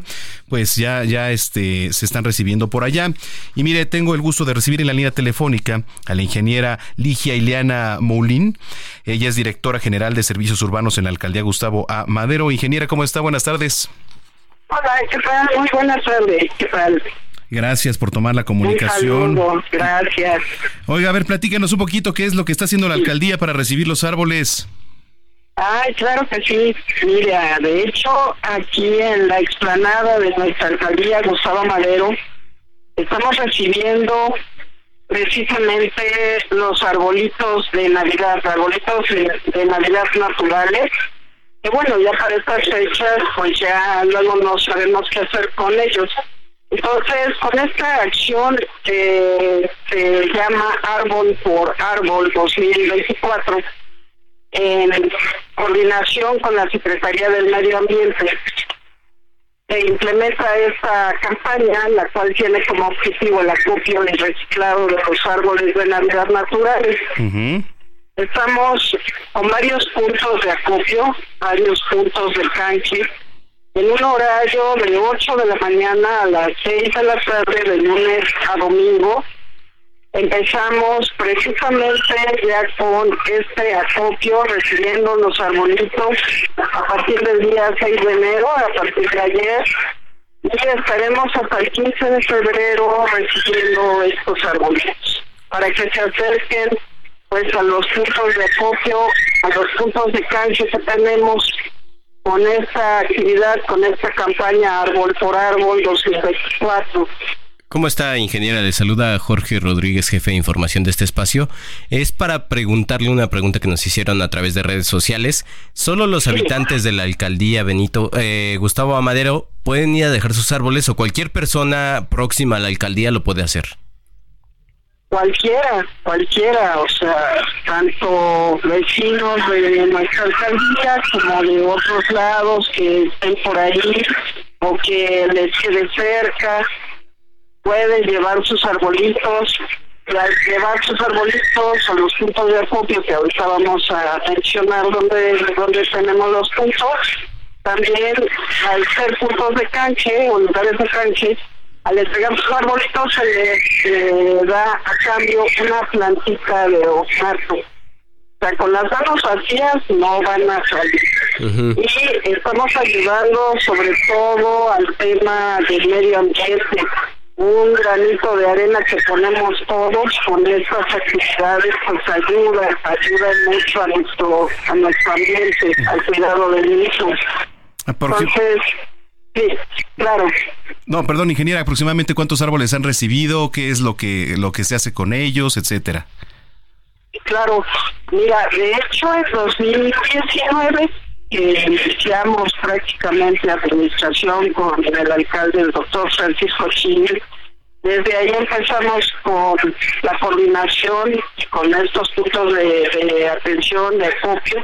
pues ya, ya este, se están recibiendo por allá. Y mire, tengo el gusto de recibir en la línea telefónica a la ingeniera Ligia Ileana Moulin. Ella es directora general de servicios urbanos en la alcaldía Gustavo A. Madero. Ingeniera, ¿cómo está? Buenas tardes. Hola, ¿qué tal? Muy buenas tardes. ¿Qué tal? Gracias por tomar la comunicación. gracias. Oiga, a ver, platícanos un poquito qué es lo que está haciendo la alcaldía para recibir los árboles. Ay, claro que sí. Mira, de hecho, aquí en la explanada de nuestra alcaldía Gustavo Madero, estamos recibiendo precisamente los arbolitos de Navidad, arbolitos de, Navidad naturales. Que bueno, ya para estas fechas, pues ya luego no sabemos qué hacer con ellos. Entonces, con esta acción que se llama Árbol por Árbol 2024, en coordinación con la Secretaría del Medio Ambiente, se implementa esta campaña, la cual tiene como objetivo el acopio y reciclado de los árboles de Navidad naturales. Estamos con varios puntos de acopio, varios puntos de canche, en un horario de 8 de la mañana a las 6 de la tarde, de lunes a domingo. Empezamos precisamente ya con este acopio, recibiendo los arbolitos a partir del día 6 de enero, a partir de ayer, y estaremos hasta el 15 de febrero recibiendo estos arbolitos para que se acerquen pues a los puntos de acopio, a los puntos de cancha que tenemos con esta actividad, con esta campaña Árbol por Árbol 2024. ¿Cómo está, ingeniera? Le saluda Jorge Rodríguez, jefe de información de este espacio. Es para preguntarle una pregunta que nos hicieron a través de redes sociales. ¿Solo los habitantes de la alcaldía Benito eh, Gustavo Amadero pueden ir a dejar sus árboles o cualquier persona próxima a la alcaldía lo puede hacer? Cualquiera, cualquiera, o sea, tanto vecinos de nuestra alcaldía como de otros lados que estén por ahí o que les quede cerca, pueden llevar sus arbolitos, llevar sus arbolitos a los puntos de acopio que ahorita vamos a mencionar donde, donde tenemos los puntos. También al ser puntos de canche o lugares de canche, al entregar sus arbolitos se le da a cambio una plantita de ornato. O sea, con las manos vacías no van a salir. Y estamos ayudando sobre todo al tema del medio ambiente. Un granito de arena que ponemos todos con estas actividades pues ayuda, ayuda mucho a nuestro, a nuestro ambiente, al cuidado del mismo. Entonces, Sí, claro. No, perdón, ingeniera, aproximadamente cuántos árboles han recibido, qué es lo que lo que se hace con ellos, etcétera. Claro, mira, de hecho en 2019 eh, iniciamos prácticamente administración con el alcalde, el doctor Francisco Chile. Desde ahí empezamos con la coordinación con estos puntos de, de atención de acopio.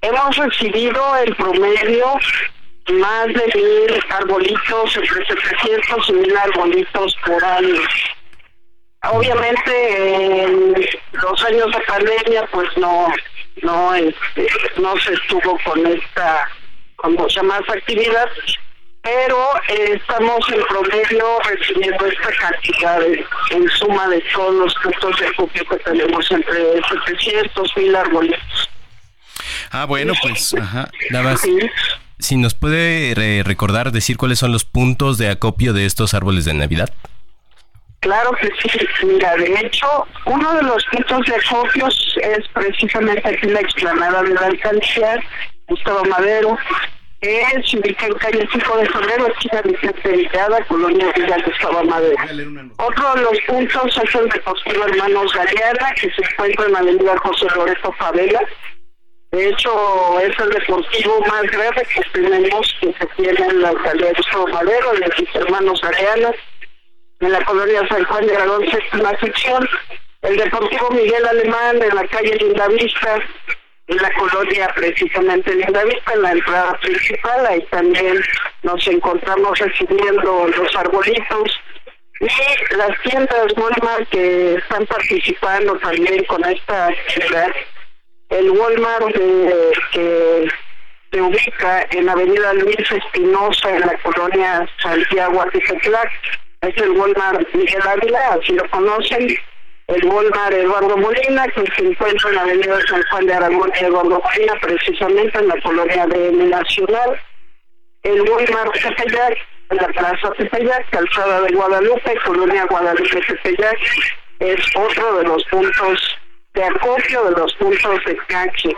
Hemos recibido el promedio más de mil arbolitos, entre 700 y mil arbolitos por año. Obviamente en los años de pandemia pues no no este, no se estuvo con esta con mucha más actividad pero eh, estamos en promedio recibiendo esta cantidad en suma de todos los puntos de acopio que tenemos entre 700 mil arbolitos. Ah, bueno, pues, ajá, nada más. Si nos puede recordar, decir cuáles son los puntos de acopio de estos árboles de Navidad. Claro que sí. Mira, de hecho, uno de los puntos de acopio es precisamente aquí la explanada de la alcaldía, Gustavo Madero, que se ubica en calle 5 de febrero, esquina Vicente Villada, colonia Villa Gustavo Madero. Otro de los puntos es el deportivo Hermanos Galeana, que se encuentra en la avenida José Loreto Favela, de hecho, es el deportivo más grande que tenemos, que se tiene en la alcaldía de Gustavo Madero, de mis hermanos Areanas, en la colonia San Juan de Aragón, séptima sección. El deportivo Miguel Alemán, en la calle Lindavista, en la colonia precisamente Lindavista, en la entrada principal. Ahí también nos encontramos recibiendo los arbolitos. Y las tiendas Walmart que están participando también con esta actividad el Walmart que se ubica en la avenida Luis Espinosa, en la colonia Santiago Atizatlac, es el Walmart Miguel Ávila, así lo conocen. El Walmart Eduardo Molina, que se encuentra en la avenida San Juan de Aragón Eduardo Molina, precisamente en la colonia de Nacional. El Walmart Tepeyac, en la plaza Tepeyac, calzada de Guadalupe, colonia Guadalupe Tepeyac, es otro de los puntos de acopio de los puntos de cache.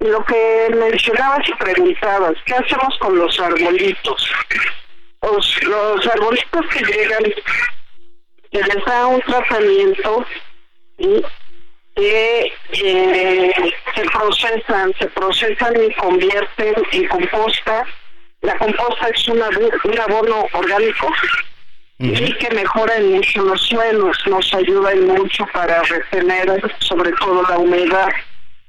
Lo que mencionabas y preguntabas, ¿qué hacemos con los arbolitos? Los, arbolitos que llegan, se les da un tratamiento y que eh, se procesan, se procesan y convierten en composta. La composta es una, un abono orgánico y que mejoran mucho los suelos, nos ayudan mucho para retener sobre todo la humedad,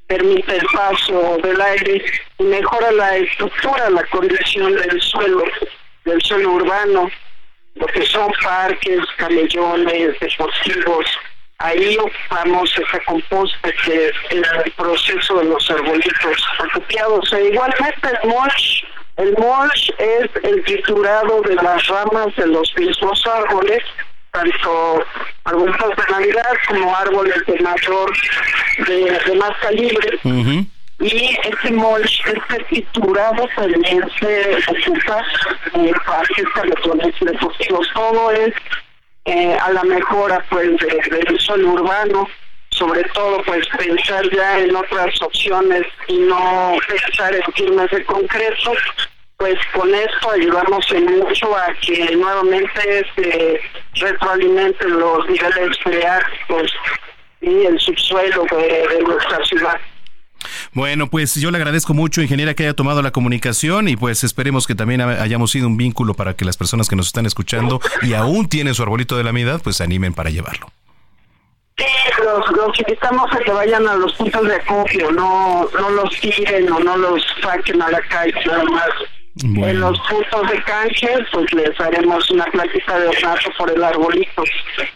permite el paso del aire y mejora la estructura, la condición del suelo. del suelo urbano, lo que son parques, camellones, deportivos. Ahí ocupamos esa composta que es el proceso de los arbolitos apropiados. E igualmente el mulch, el mulch es el triturado de las ramas de los mismos árboles tanto arbolitos de Navidad como árboles de mayor, de, más calibre. Y ese mulch, este triturado también se ocupa en parques, carretones deportivos. Todo es eh, a la mejora pues del suelo urbano sobre todo pues pensar ya en otras opciones y no pensar en firmas de concreto pues con esto ayudamos en mucho a que nuevamente se retroalimenten los niveles freáticos y el subsuelo de, nuestra ciudad. Bueno, pues yo le agradezco mucho, ingeniera, que haya tomado la comunicación y pues esperemos que también hayamos sido un vínculo para que las personas que nos están escuchando y aún tienen su arbolito de la mitad, pues animen para llevarlo. Sí, los, los, invitamos a que vayan a los puntos de acopio, no, no los tiren o no los saquen a la calle, nada más en los puntos de canje, pues les haremos una plática de ornato por el arbolito.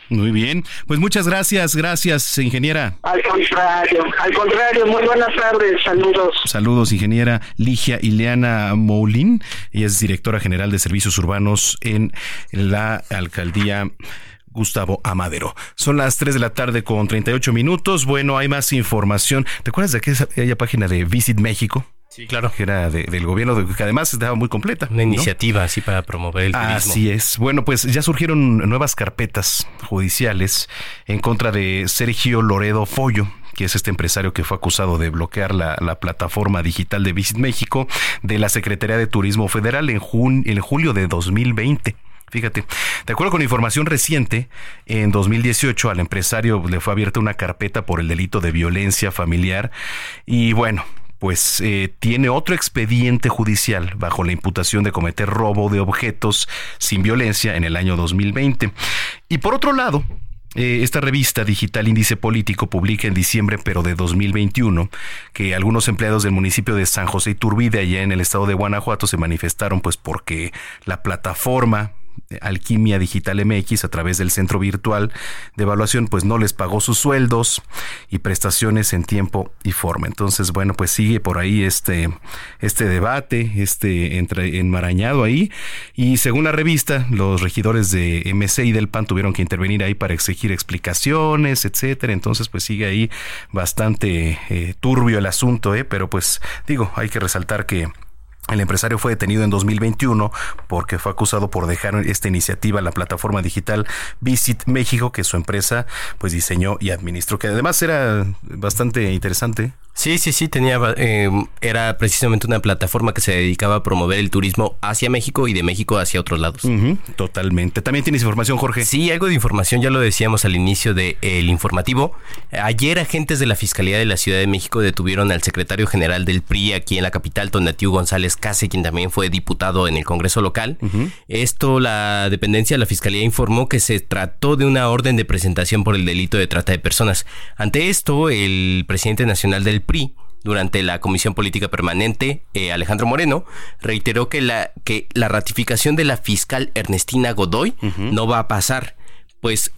Muy bien, pues muchas gracias, gracias, ingeniera. Al contrario, al contrario, muy buenas tardes, saludos. Saludos, ingeniera Ligia Ileana Moulin, ella es directora general de servicios urbanos en la alcaldía. Gustavo Amadero. Son las 3 de la tarde con 38 minutos. Bueno, hay más información. ¿Te acuerdas de aquella página de Visit México? Sí, claro. Que era del gobierno, que además estaba muy completa. Una iniciativa así para promover el turismo. Así es. Bueno, pues ya surgieron nuevas carpetas judiciales en contra de Sergio Loredo Follo, que es este empresario que fue acusado de bloquear la, plataforma digital de Visit México de la Secretaría de Turismo Federal en, en julio de 2020. Fíjate, de acuerdo con información reciente, en 2018 al empresario le fue abierta una carpeta por el delito de violencia familiar y bueno, pues eh, tiene otro expediente judicial bajo la imputación de cometer robo de objetos sin violencia en el año 2020. Y por otro lado, eh, esta revista digital Índice Político publica en diciembre, pero de 2021, que algunos empleados del municipio de San José Iturbide, allá en el estado de Guanajuato, se manifestaron pues porque la plataforma Alquimia Digital MX a través del centro virtual de evaluación pues no les pagó sus sueldos y prestaciones en tiempo y forma. Entonces, bueno, pues sigue por ahí este, este debate, este entre, enmarañado ahí y según la revista, los regidores de MC y del PAN tuvieron que intervenir ahí para exigir explicaciones, etcétera. Entonces, pues sigue ahí bastante eh, turbio el asunto, ¿eh? pero pues digo, hay que resaltar que el empresario fue detenido en 2021 porque fue acusado por dejar esta iniciativa la plataforma digital Visit México que su empresa pues diseñó y administró, que además era bastante interesante. Sí, sí, sí, tenía, eh, era precisamente una plataforma que se dedicaba a promover el turismo hacia México y de México hacia otros lados. totalmente. También tienes información, Jorge. Sí, algo de información, ya lo decíamos al inicio del informativo. Ayer agentes de la Fiscalía de la Ciudad de México detuvieron al secretario general del PRI aquí en la capital, Tonatiu González Case, quien también fue diputado en el Congreso local. Esto, la dependencia de la Fiscalía informó que se trató de una orden de presentación por el delito de trata de personas. Ante esto, el presidente nacional del PRI, durante la Comisión Política Permanente, eh, Alejandro Moreno, reiteró que la, que la ratificación de la fiscal Ernestina Godoy no va a pasar, pues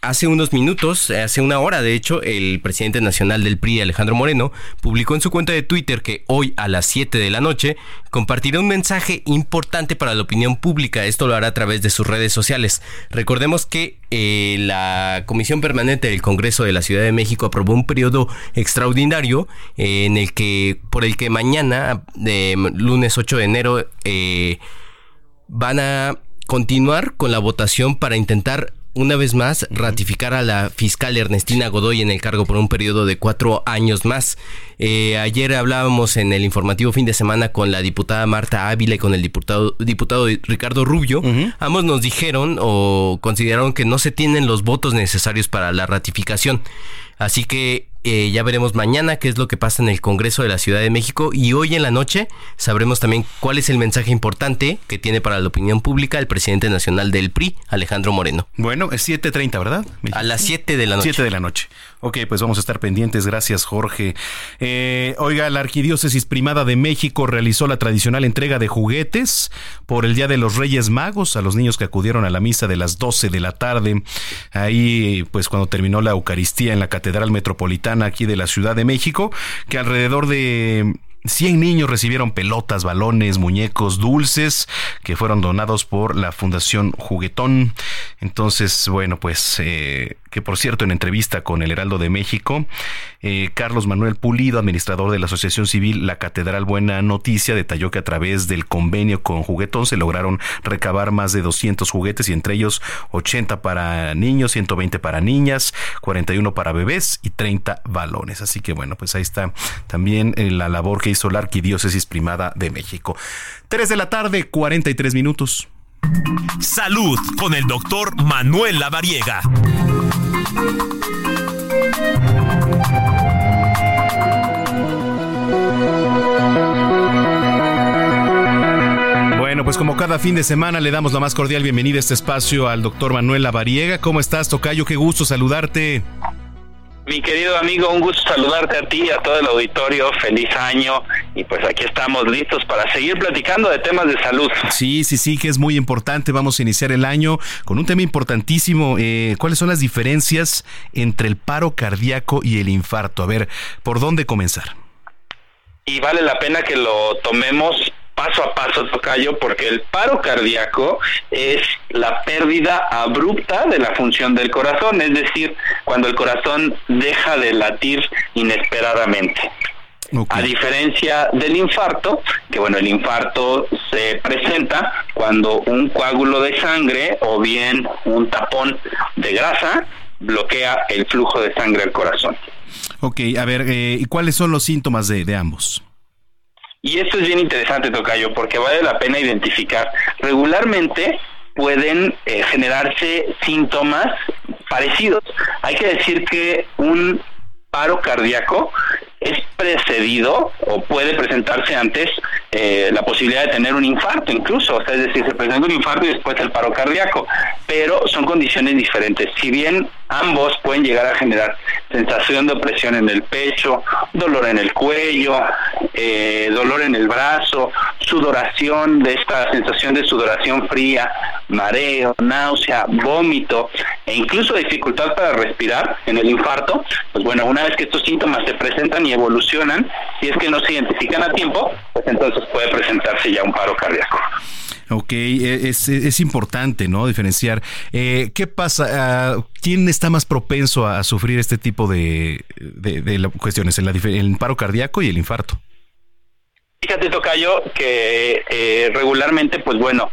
Hace unos minutos, hace una hora de hecho, el presidente nacional del PRI, Alejandro Moreno, publicó en su cuenta de Twitter que hoy a las 7 de la noche compartirá un mensaje importante para la opinión pública. Esto lo hará a través de sus redes sociales. Recordemos que eh, la Comisión Permanente del Congreso de la Ciudad de México aprobó un periodo extraordinario eh, en el que, por el que mañana, lunes 8 de enero, eh, van a continuar con la votación para intentar una vez más ratificar a la fiscal Ernestina Godoy en el cargo por un periodo de cuatro años más. Eh, ayer hablábamos en el informativo fin de semana con la diputada Marta Ávila y con el diputado, diputado Ricardo Rubio. Ambos nos dijeron o consideraron que no se tienen los votos necesarios para la ratificación. Así que eh, ya veremos mañana qué es lo que pasa en el Congreso de la Ciudad de México y hoy en la noche sabremos también cuál es el mensaje importante que tiene para la opinión pública el presidente nacional del PRI, Alejandro Moreno. Bueno, es 7.30, ¿verdad? A las 7 de la noche. 7 de la noche. Ok, pues vamos a estar pendientes. Gracias, Jorge. Eh, oiga, la Arquidiócesis Primada de México realizó la tradicional entrega de juguetes por el Día de los Reyes Magos a los niños que acudieron a la misa de las 12 de la tarde. Ahí, pues cuando terminó la Eucaristía en la Catedral Metropolitana aquí de la Ciudad de México, que alrededor de 100 niños recibieron pelotas, balones, muñecos, dulces que fueron donados por la Fundación Juguetón. Entonces, bueno, pues eh, que por cierto en entrevista con el Heraldo de México, eh, Carlos Manuel Pulido, administrador de la Asociación Civil La Catedral Buena Noticia, detalló que a través del convenio con Juguetón se lograron recabar más de 200 juguetes y entre ellos 80 para niños, 120 para niñas, 41 para bebés y 30 balones. Así que bueno, pues ahí está también eh, la labor que hizo la Arquidiócesis Primada de México. 3 de la tarde, 43 minutos. Salud con el doctor Manuel Lavariega. Bueno, pues como cada fin de semana le damos la más cordial bienvenida a este espacio al doctor Manuel Lavariega. ¿Cómo estás, Tocayo? Qué gusto saludarte. Mi querido amigo, un gusto saludarte a ti y a todo el auditorio. Feliz año. Y pues aquí estamos listos para seguir platicando de temas de salud. Sí, sí, sí, que es muy importante. Vamos a iniciar el año con un tema importantísimo. Eh, ¿Cuáles son las diferencias entre el paro cardíaco y el infarto? A ver, ¿por dónde comenzar? Y vale la pena que lo tomemos paso a paso, Tocayo, porque el paro cardíaco es la pérdida abrupta de la función del corazón, es decir, cuando el corazón deja de latir inesperadamente. A diferencia del infarto, que bueno, el infarto se presenta cuando un coágulo de sangre o bien un tapón de grasa bloquea el flujo de sangre al corazón. Ok, a ver, eh, ¿y cuáles son los síntomas de, de ambos? Y esto es bien interesante, Tocayo, porque vale la pena identificar. Regularmente pueden eh, generarse síntomas parecidos. Hay que decir que un paro cardíaco es precedido o puede presentarse antes eh, la posibilidad de tener un infarto incluso, o sea, es decir, se presenta un infarto y después el paro cardíaco, pero son condiciones diferentes. Si bien ambos pueden llegar a generar sensación de opresión en el pecho, dolor en el cuello, eh, dolor en el brazo, sudoración, de esta sensación de sudoración fría, mareo, náusea, vómito e incluso dificultad para respirar en el infarto, pues bueno, una vez que estos síntomas se presentan y evolucionan, si es que no se identifican a tiempo, pues entonces puede presentarse ya un paro cardíaco. Ok, e, es, es importante, ¿no? Diferenciar. Eh, ¿Qué pasa? Ah, ¿Quién está más propenso a sufrir este tipo de, de, cuestiones, el, el paro cardíaco y el infarto? Fíjate, Tocayo, que eh, regularmente, pues bueno,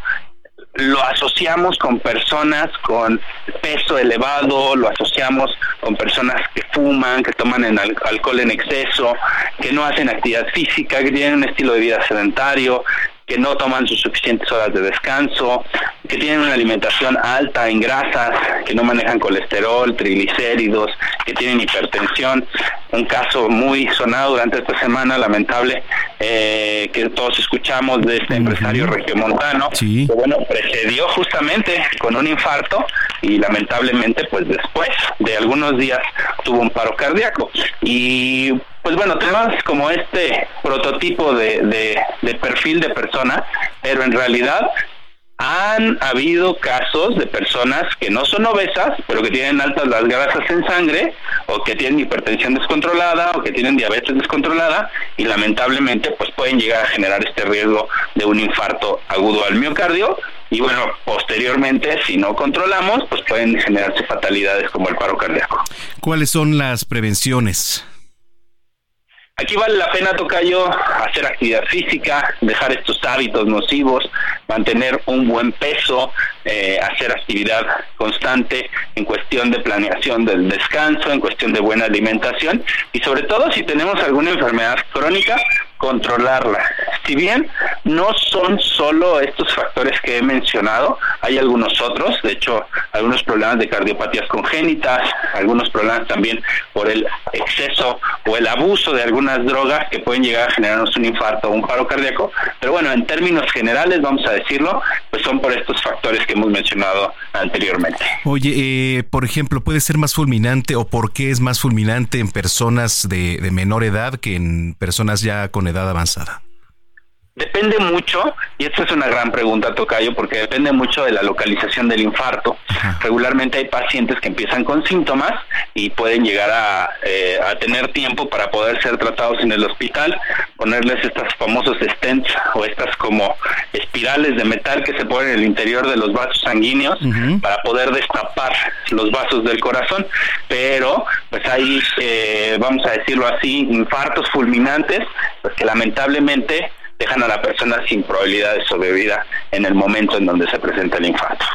lo asociamos con personas con peso elevado, lo asociamos con personas que fuman, que toman alcohol en exceso, que no hacen actividad física, que tienen un estilo de vida sedentario, que no toman sus suficientes horas de descanso, que tienen una alimentación alta en grasas, que no manejan colesterol, triglicéridos, que tienen hipertensión. Un caso muy sonado durante esta semana, lamentable, eh, que todos escuchamos de este empresario regiomontano, que bueno, precedió justamente con un infarto y lamentablemente pues después de algunos días tuvo un paro cardíaco. Y pues bueno, temas como este prototipo de, de, perfil de persona, pero en realidad han habido casos de personas que no son obesas, pero que tienen altas las grasas en sangre, o que tienen hipertensión descontrolada, o que tienen diabetes descontrolada, y lamentablemente pues pueden llegar a generar este riesgo de un infarto agudo al miocardio, y bueno, posteriormente, si no controlamos, pues pueden generarse fatalidades como el paro cardíaco. ¿Cuáles son las prevenciones? Aquí vale la pena, Tocayo, hacer actividad física, dejar estos hábitos nocivos, mantener un buen peso, eh, hacer actividad constante en cuestión de planeación del descanso, en cuestión de buena alimentación. Y sobre todo si tenemos alguna enfermedad crónica, controlarla. Si bien no son solo estos factores que he mencionado, hay algunos otros, de hecho, algunos problemas de cardiopatías congénitas, algunos problemas también por el exceso o el abuso de algunas drogas que pueden llegar a generarnos un infarto o un paro cardíaco, pero bueno, en términos generales, vamos a decirlo, pues son por estos factores que hemos mencionado anteriormente. Oye, eh, por ejemplo, ¿puede ser más fulminante o por qué es más fulminante en personas de, de menor edad que en personas ya con edad avanzada? Depende mucho, y esta es una gran pregunta, Tocayo, porque depende mucho de la localización del infarto. Regularmente hay pacientes que empiezan con síntomas y pueden llegar a, eh, a, tener tiempo para poder ser tratados en el hospital, ponerles estos famosos stents o estas como espirales de metal que se ponen en el interior de los vasos sanguíneos para poder destapar los vasos del corazón. Pero, pues hay, eh, vamos a decirlo así, infartos fulminantes, pues que lamentablemente dejan a la persona sin probabilidad de sobrevida en el momento en donde se presenta el infarto.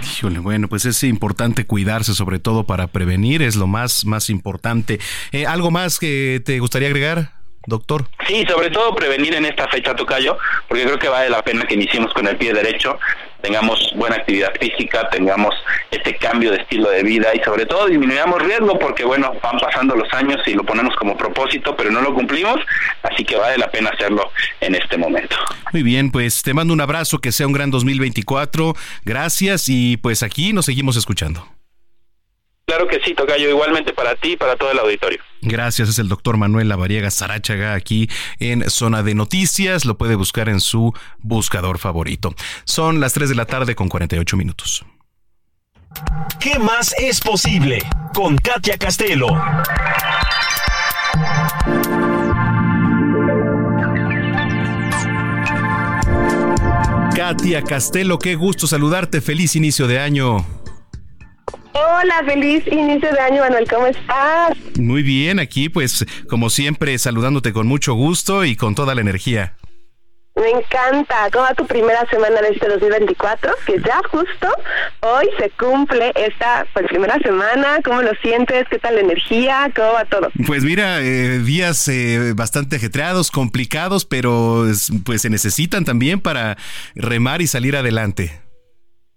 bueno, pues es importante cuidarse, sobre todo para prevenir, es lo más, más importante. Eh, ¿Algo más que te gustaría agregar? Doctor? Sí, sobre todo prevenir en esta fecha, Tocayo, porque creo que vale la pena que iniciemos con el pie derecho, tengamos buena actividad física, tengamos este cambio de estilo de vida y sobre todo disminuyamos riesgo porque bueno, van pasando los años y lo ponemos como propósito, pero no lo cumplimos, así que vale la pena hacerlo en este momento. Muy bien, pues te mando un abrazo, que sea un gran 2024, gracias y pues aquí nos seguimos escuchando. Claro que sí, Tocayo, igualmente para ti y para todo el auditorio. Gracias, es el doctor Manuel Lavariega Sarachaga aquí en Zona de Noticias, lo puede buscar en su buscador favorito. Son las 3 de la tarde con 48 minutos. ¿Qué más es posible? Con Katia Castelo. Katia Castelo, qué gusto saludarte, feliz inicio de año. Hola, feliz inicio de año, Manuel, ¿cómo estás? Muy bien, aquí pues como siempre saludándote con mucho gusto y con toda la energía. Me encanta. ¿Cómo va tu primera semana de este 2024? Que ya justo hoy se cumple esta pues, primera semana. ¿Cómo lo sientes? ¿Qué tal la energía? ¿Cómo va todo? Pues mira, eh, días eh, bastante ajetreados, complicados, pero pues se necesitan también para remar y salir adelante.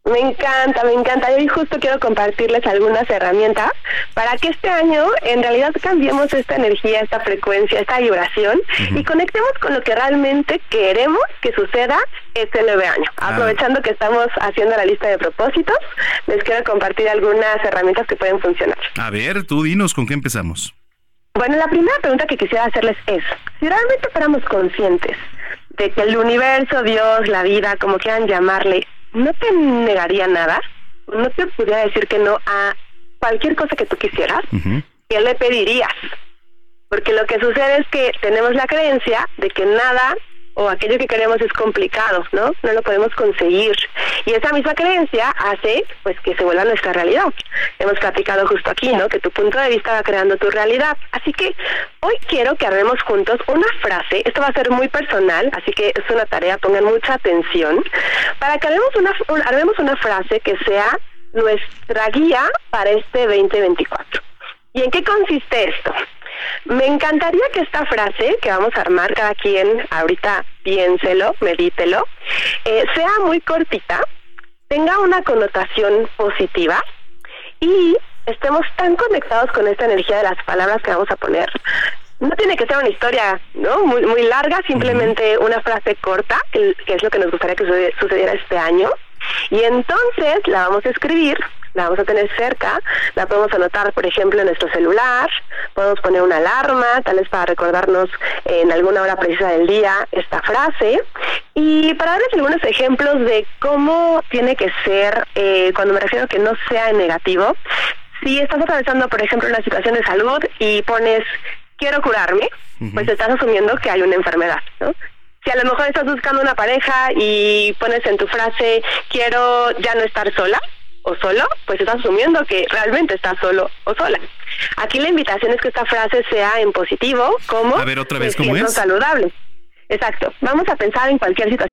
Me encanta, me encanta. Y hoy justo quiero compartirles algunas herramientas para que este año en realidad cambiemos esta energía, esta frecuencia, esta vibración y conectemos con lo que realmente queremos que suceda este nuevo año. Ah. Aprovechando que estamos haciendo la lista de propósitos, les quiero compartir algunas herramientas que pueden funcionar. A ver, tú dinos con qué empezamos. Bueno, la primera pregunta que quisiera hacerles es, si realmente fuéramos conscientes de que el universo, Dios, la vida, como quieran llamarle, no te negaría nada, no te pudiera decir que no a cualquier cosa que tú quisieras, ¿qué le pedirías? Porque lo que sucede es que tenemos la creencia de que nada o aquello que queremos es complicado, ¿no? No lo podemos conseguir. Y esa misma creencia hace pues que se vuelva nuestra realidad. Hemos platicado justo aquí, ¿no? Que tu punto de vista va creando tu realidad. Así que hoy quiero que haremos juntos una frase, esto va a ser muy personal, así que es una tarea, pongan mucha atención, para que haremos una, haremos una frase que sea nuestra guía para este 2024. ¿Y en qué consiste esto? Me encantaría que esta frase que vamos a armar cada quien, ahorita piénselo, medítelo, eh, sea muy cortita, tenga una connotación positiva y estemos tan conectados con esta energía de las palabras que vamos a poner. No tiene que ser una historia ¿no? muy, muy larga, simplemente una frase corta, que, que es lo que nos gustaría que sucediera este año. Y entonces la vamos a escribir la vamos a tener cerca, la podemos anotar, por ejemplo, en nuestro celular, podemos poner una alarma, tal vez para recordarnos en alguna hora precisa del día esta frase. Y para darles algunos ejemplos de cómo tiene que ser, eh, cuando me refiero a que no sea en negativo, si estás atravesando, por ejemplo, una situación de salud y pones quiero curarme, pues estás asumiendo que hay una enfermedad, ¿no? Si a lo mejor estás buscando una pareja y pones en tu frase quiero ya no estar sola, o solo, pues estás asumiendo que realmente estás solo o sola. Aquí la invitación es que esta frase sea en positivo, como a ver otra vez cómo es saludable. Exacto. Vamos a pensar en cualquier situación.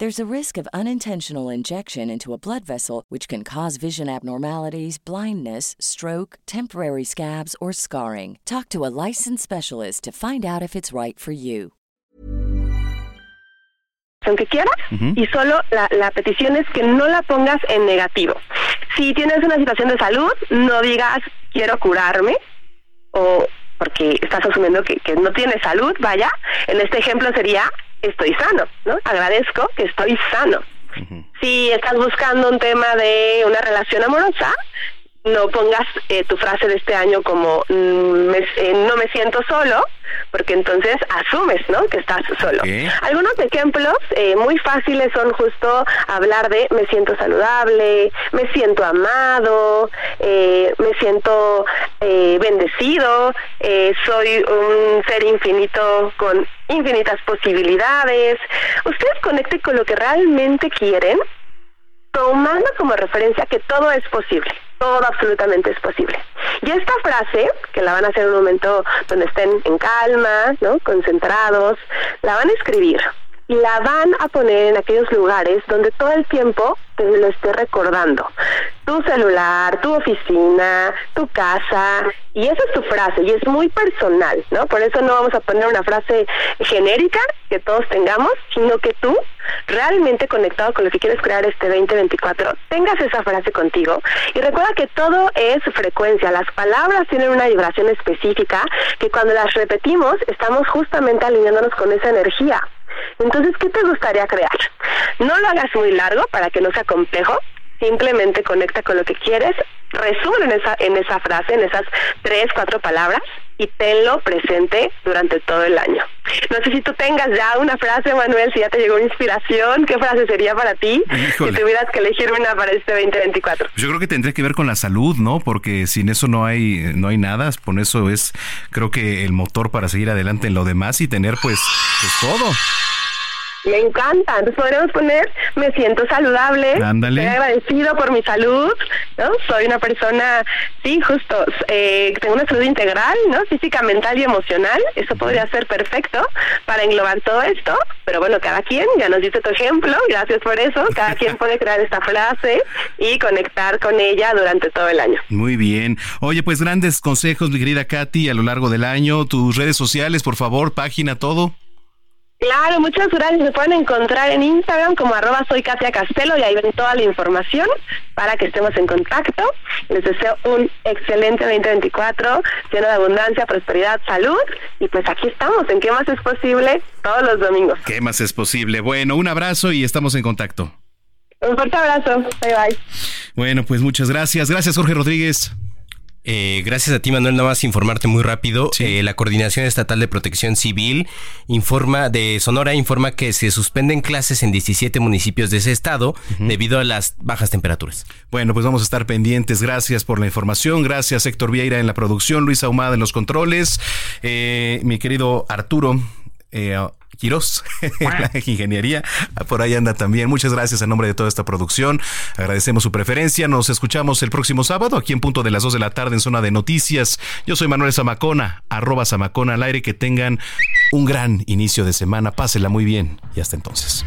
There's a risk of unintentional injection into a blood vessel, which can cause vision abnormalities, blindness, stroke, temporary scabs, or scarring. Talk to a licensed specialist to find out if it's right for you. que quieras y solo la, la petición es que no la pongas en negativo. Si tienes una situación de salud, no digas quiero curarme o porque estás asumiendo que, que no tienes salud, vaya, en este ejemplo sería estoy sano, ¿no? Agradezco que estoy sano. Si estás buscando un tema de una relación amorosa, no pongas eh, tu frase de este año como mm, eh, no me siento solo, porque entonces asumes, ¿no? Que estás solo. Algunos ejemplos eh, muy fáciles son justo hablar de me siento saludable, me siento amado, me siento bendecido, soy un ser infinito con infinitas posibilidades. Ustedes conecten con lo que realmente quieren, tomando como referencia que todo es posible todo absolutamente es posible. Y esta frase, que la van a hacer en un momento donde estén en calma, ¿no? concentrados, la van a escribir la van a poner en aquellos lugares donde todo el tiempo te lo esté recordando. Tu celular, tu oficina, tu casa, y esa es tu frase, y es muy personal, ¿no? Por eso no vamos a poner una frase genérica que todos tengamos, sino que tú, realmente conectado con lo que quieres crear este 2024, tengas esa frase contigo. Y recuerda que todo es frecuencia, las palabras tienen una vibración específica que cuando las repetimos estamos justamente alineándonos con esa energía. Entonces, ¿qué te gustaría crear? No lo hagas muy largo para que no sea complejo, simplemente conecta con lo que quieres, resumen en esa, en esa frase, en esas tres, cuatro palabras y tenlo presente durante todo el año. No sé si tú tengas ya una frase, Manuel, si ya te llegó inspiración, ¿qué frase sería para ti si tuvieras que elegir una para este 2024? Yo creo que tendría que ver con la salud, ¿no? Porque sin eso no hay no hay nada, con eso es creo que el motor para seguir adelante en lo demás y tener pues, pues todo. Me encanta. Entonces podríamos poner, me siento saludable, estoy agradecido por mi salud, ¿no? Soy una persona, sí, justo, eh, tengo una salud integral, ¿no? Física, mental y emocional. Eso podría ser perfecto para englobar todo esto. Pero bueno, cada quien, ya nos diste tu ejemplo, gracias por eso. Cada quien <laughs> puede crear esta frase y conectar con ella durante todo el año. Muy bien. Oye, pues grandes consejos, mi querida Katy, a lo largo del año. Tus redes sociales, por favor, página, todo. Claro, muchas gracias. Se pueden encontrar en Instagram como arroba soy Katia Castelo y ahí ven toda la información para que estemos en contacto. Les deseo un excelente 2024 lleno de abundancia, prosperidad, salud y pues aquí estamos en ¿Qué más es posible? Todos los domingos. ¿Qué más es posible? Bueno, un abrazo y estamos en contacto. Un fuerte abrazo. Bye bye. Bueno, pues muchas gracias. Gracias Jorge Rodríguez. Eh, gracias a ti, Manuel. Nada más informarte muy rápido. Eh, la Coordinación Estatal de Protección Civil informa de Sonora informa que se suspenden clases en 17 municipios de ese estado debido a las bajas temperaturas. Bueno, pues vamos a estar pendientes. Gracias por la información. Gracias, Héctor Vieira en la producción, Luis Ahumada en los controles. Eh, mi querido Arturo. Quirós, <laughs> ingeniería. Por ahí anda también. Muchas gracias en nombre de toda esta producción. Agradecemos su preferencia. Nos escuchamos el próximo sábado aquí en punto de las 2 de la tarde en zona de noticias. Yo soy Manuel Zamacona, arroba Zamacona al aire. Que tengan un gran inicio de semana. Pásela muy bien y hasta entonces.